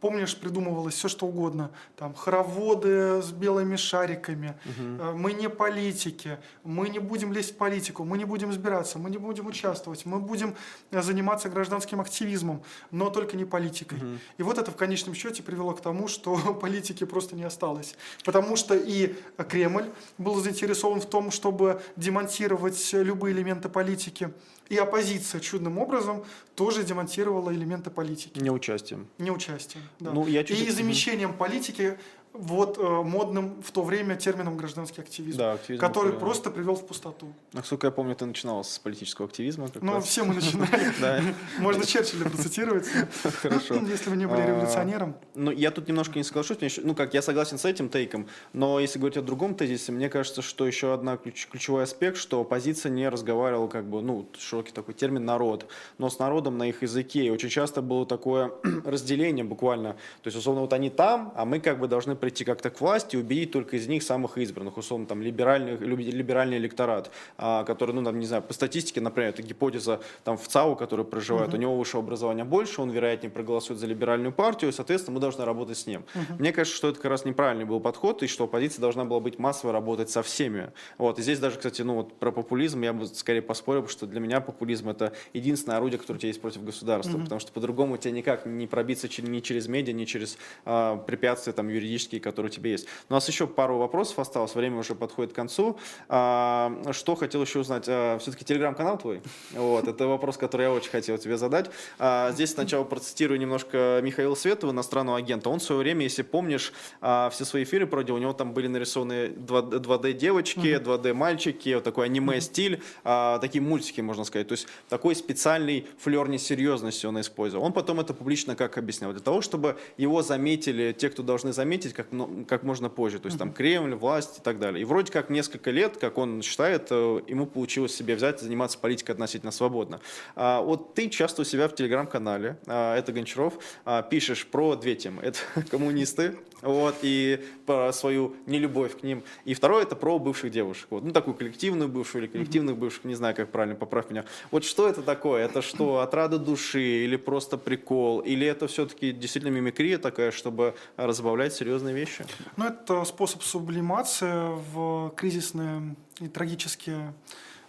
S2: помнишь, придумывалось все что угодно. Там хороводы с белыми шариками. Угу. Мы не политики. Мы не будем лезть в политику. Мы не будем избираться. Мы не будем участвовать. Мы будем э, заниматься гражданским активизмом, но только не политикой. Угу. И вот это в конечном счете привело к тому, что политики просто не осталось. Потому что и Кремль был заинтересован в том, чтобы демонтировать любые элементы политики. И оппозиция чудным образом тоже демонтировала элементы политики.
S1: Неучастием.
S2: Неучастием, да. Ну, я чуть... И замещением политики вот э, модным в то время термином гражданский активизм, да, активизм который был, просто привел в пустоту.
S1: Насколько я помню, ты начинал с политического активизма.
S2: Ну, раз. все мы начинали. Можно Черчилля процитировать, Хорошо. если вы не были а, революционером.
S1: Ну, я тут немножко не соглашусь. Ну, как, я согласен с этим тейком, но если говорить о другом тезисе, мне кажется, что еще одна ключевой аспект, что оппозиция не разговаривала, как бы, ну, широкий такой термин «народ», но с народом на их языке. И очень часто было такое разделение буквально. То есть, условно, вот они там, а мы как бы должны прийти как-то к власти и убедить только из них самых избранных, условно, там, либеральный, либеральный электорат, а, который, ну, там, не знаю, по статистике, например, это гипотеза там в ЦАУ, который проживает, uh-huh. у него высшее образование больше, он, вероятнее, проголосует за либеральную партию, и, соответственно, мы должны работать с ним. Uh-huh. Мне кажется, что это как раз неправильный был подход, и что оппозиция должна была быть массово работать со всеми. Вот, и здесь даже, кстати, ну, вот про популизм я бы скорее поспорил, что для меня популизм это единственное орудие, которое у тебя есть против государства, uh-huh. потому что по-другому у тебя никак не пробиться ни через медиа, ни через а, препятствия там юридические, которые у тебя есть. У нас еще пару вопросов осталось, время уже подходит к концу. А, что хотел еще узнать? А, все-таки телеграм-канал твой? Вот, это вопрос, который я очень хотел тебе задать. А, здесь сначала процитирую немножко Михаила Светова, иностранного агента. Он в свое время, если помнишь, все свои эфиры проводил, у него там были нарисованы 2D девочки, 2D мальчики, вот такой аниме-стиль, такие мультики, можно сказать. То есть такой специальный флер несерьезности он использовал. Он потом это публично как объяснял? Для того, чтобы его заметили те, кто должны заметить, как, ну, как можно позже. То есть там Кремль, власть и так далее. И вроде как несколько лет, как он считает, э, ему получилось себе взять и заниматься политикой относительно свободно. А, вот ты часто у себя в телеграм-канале, а, это Гончаров, а, пишешь про две темы. Это коммунисты, вот, и про свою нелюбовь к ним. И второе, это про бывших девушек. Вот, ну, такую коллективную бывшую или коллективных бывших, не знаю, как правильно, поправь меня. Вот что это такое? Это что, отрада души или просто прикол? Или это все-таки действительно мимикрия такая, чтобы разбавлять серьезные вещи?
S2: Ну, это способ сублимации в кризисные и трагические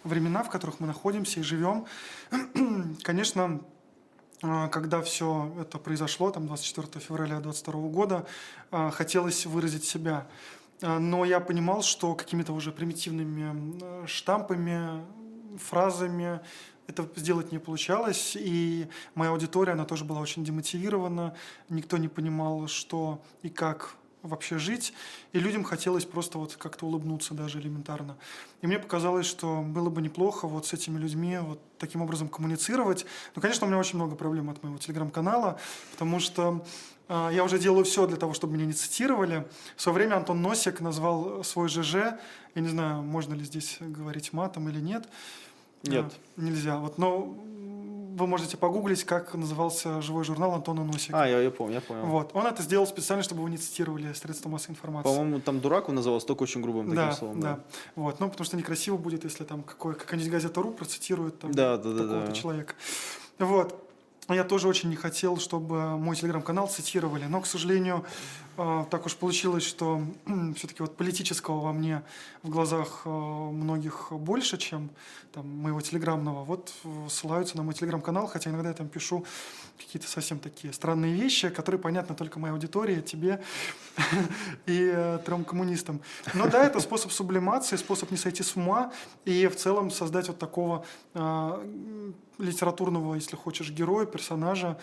S2: времена, в которых мы находимся и живем. Конечно, а, когда все это произошло, там 24 февраля 2022 года, а, хотелось выразить себя. А, но я понимал, что какими-то уже примитивными штампами, фразами это сделать не получалось, и моя аудитория, она тоже была очень демотивирована, никто не понимал, что и как вообще жить, и людям хотелось просто вот как-то улыбнуться даже элементарно. И мне показалось, что было бы неплохо вот с этими людьми вот таким образом коммуницировать. Ну, конечно, у меня очень много проблем от моего телеграм-канала, потому что э, я уже делаю все для того, чтобы меня не цитировали. В свое время Антон Носик назвал свой ЖЖ, я не знаю, можно ли здесь говорить матом или нет.
S1: Нет.
S2: А, нельзя. Вот, но вы можете погуглить, как назывался живой журнал Антона Носика.
S1: А, я, я помню, я понял.
S2: Вот. Он это сделал специально, чтобы вы не цитировали средства массовой информации.
S1: По-моему, там дурак он назывался только очень грубым таким
S2: да,
S1: словом.
S2: Да, да. Вот. Ну, потому что некрасиво будет, если там какой, какая-нибудь газета РУ процитирует там,
S1: да, да,
S2: такого-то
S1: да.
S2: человека. Вот. Я тоже очень не хотел, чтобы мой телеграм-канал цитировали, но, к сожалению, так уж получилось, что все-таки вот политического во мне в глазах а, многих больше, чем там, моего телеграмного. Вот э, ссылаются на мой телеграм-канал, хотя иногда я там пишу какие-то совсем такие странные вещи, которые понятны только моей аудитории, тебе и э, трем коммунистам. Но да, это способ сублимации, способ не сойти с ума и в целом создать вот такого а, литературного, если хочешь, героя, персонажа,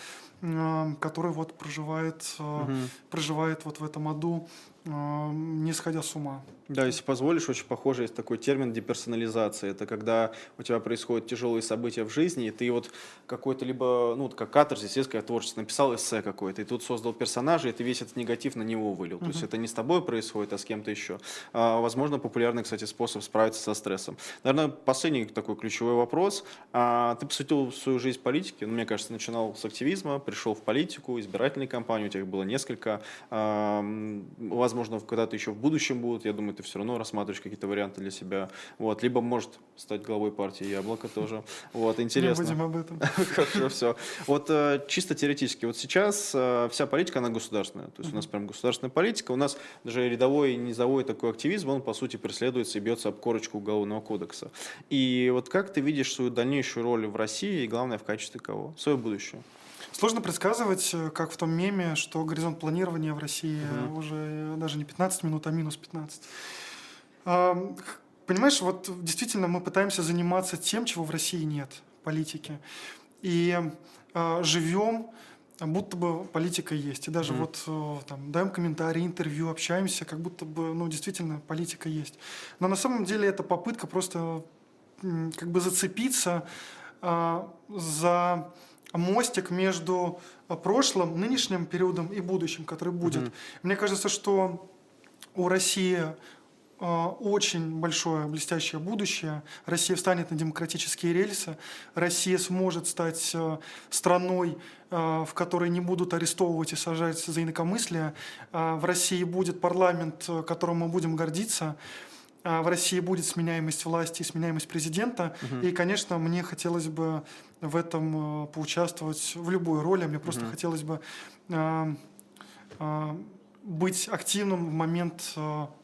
S2: который вот проживает, угу. проживает вот в этом аду, не сходя с ума.
S1: Да, если позволишь, очень похоже есть такой термин деперсонализация. Это когда у тебя происходят тяжелые события в жизни, и ты вот какой-то либо, ну, как катарсис, есть как творчество, написал эссе какое-то, и тут создал персонажа, и ты весь этот негатив на него вылил. Uh-huh. То есть это не с тобой происходит, а с кем-то еще. А, возможно, популярный, кстати, способ справиться со стрессом. Наверное, последний такой ключевой вопрос. А, ты посвятил свою жизнь политике, ну, мне кажется, начинал с активизма, пришел в политику, избирательной кампании, у тебя их было несколько. А, возможно, когда-то еще в будущем будут, я думаю, ты все равно рассматриваешь какие-то варианты для себя. Вот. Либо может стать главой партии Яблоко тоже. Вот, интересно.
S2: Не будем об этом.
S1: Хорошо, все. Вот э, чисто теоретически, вот сейчас э, вся политика, она государственная. То есть у нас прям государственная политика. У нас даже рядовой низовой такой активизм, он, по сути, преследуется и бьется об корочку Уголовного кодекса. И вот как ты видишь свою дальнейшую роль в России и, главное, в качестве кого? Свое будущее.
S2: Сложно предсказывать, э, как в том меме, что горизонт планирования в России угу. уже даже не 15 минут, а минус 15. Понимаешь, вот действительно мы пытаемся заниматься тем, чего в России нет, политики. И э, живем, будто бы политика есть. И даже mm вот э, там даем комментарии, интервью, общаемся, как будто бы, ну, действительно, политика есть. Но на самом деле это попытка просто как бы зацепиться э, за мостик между прошлым, нынешним периодом и будущим, который будет. Mm-hmm. Мне кажется, что у России э, очень большое блестящее будущее. Россия встанет на демократические рельсы. Россия сможет стать э, страной, э, в которой не будут арестовывать и сажать за инакомыслие. Э, В России будет парламент, э, которым мы будем гордиться. А, В России будет сменяемость власти и сменяемость президента. И, конечно, мне хотелось бы в этом э, поучаствовать в любой роли. Мне просто хотелось бы э, э, быть активным в момент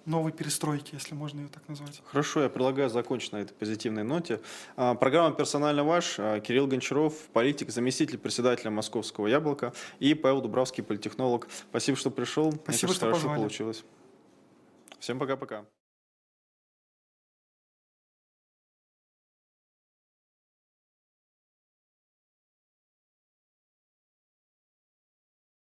S2: новой перестройки, если можно ее так назвать.
S1: Хорошо, я предлагаю закончить на этой позитивной ноте. А, Программа «Персонально ваш». а, Кирилл Гончаров, политик, заместитель председателя Московского «Яблока» и Павел Дубравский, политтехнолог. Спасибо, что пришел. Мне
S2: Спасибо,
S1: кажется,
S2: что
S1: хорошо
S2: позвали.
S1: получилось. Всем пока-пока.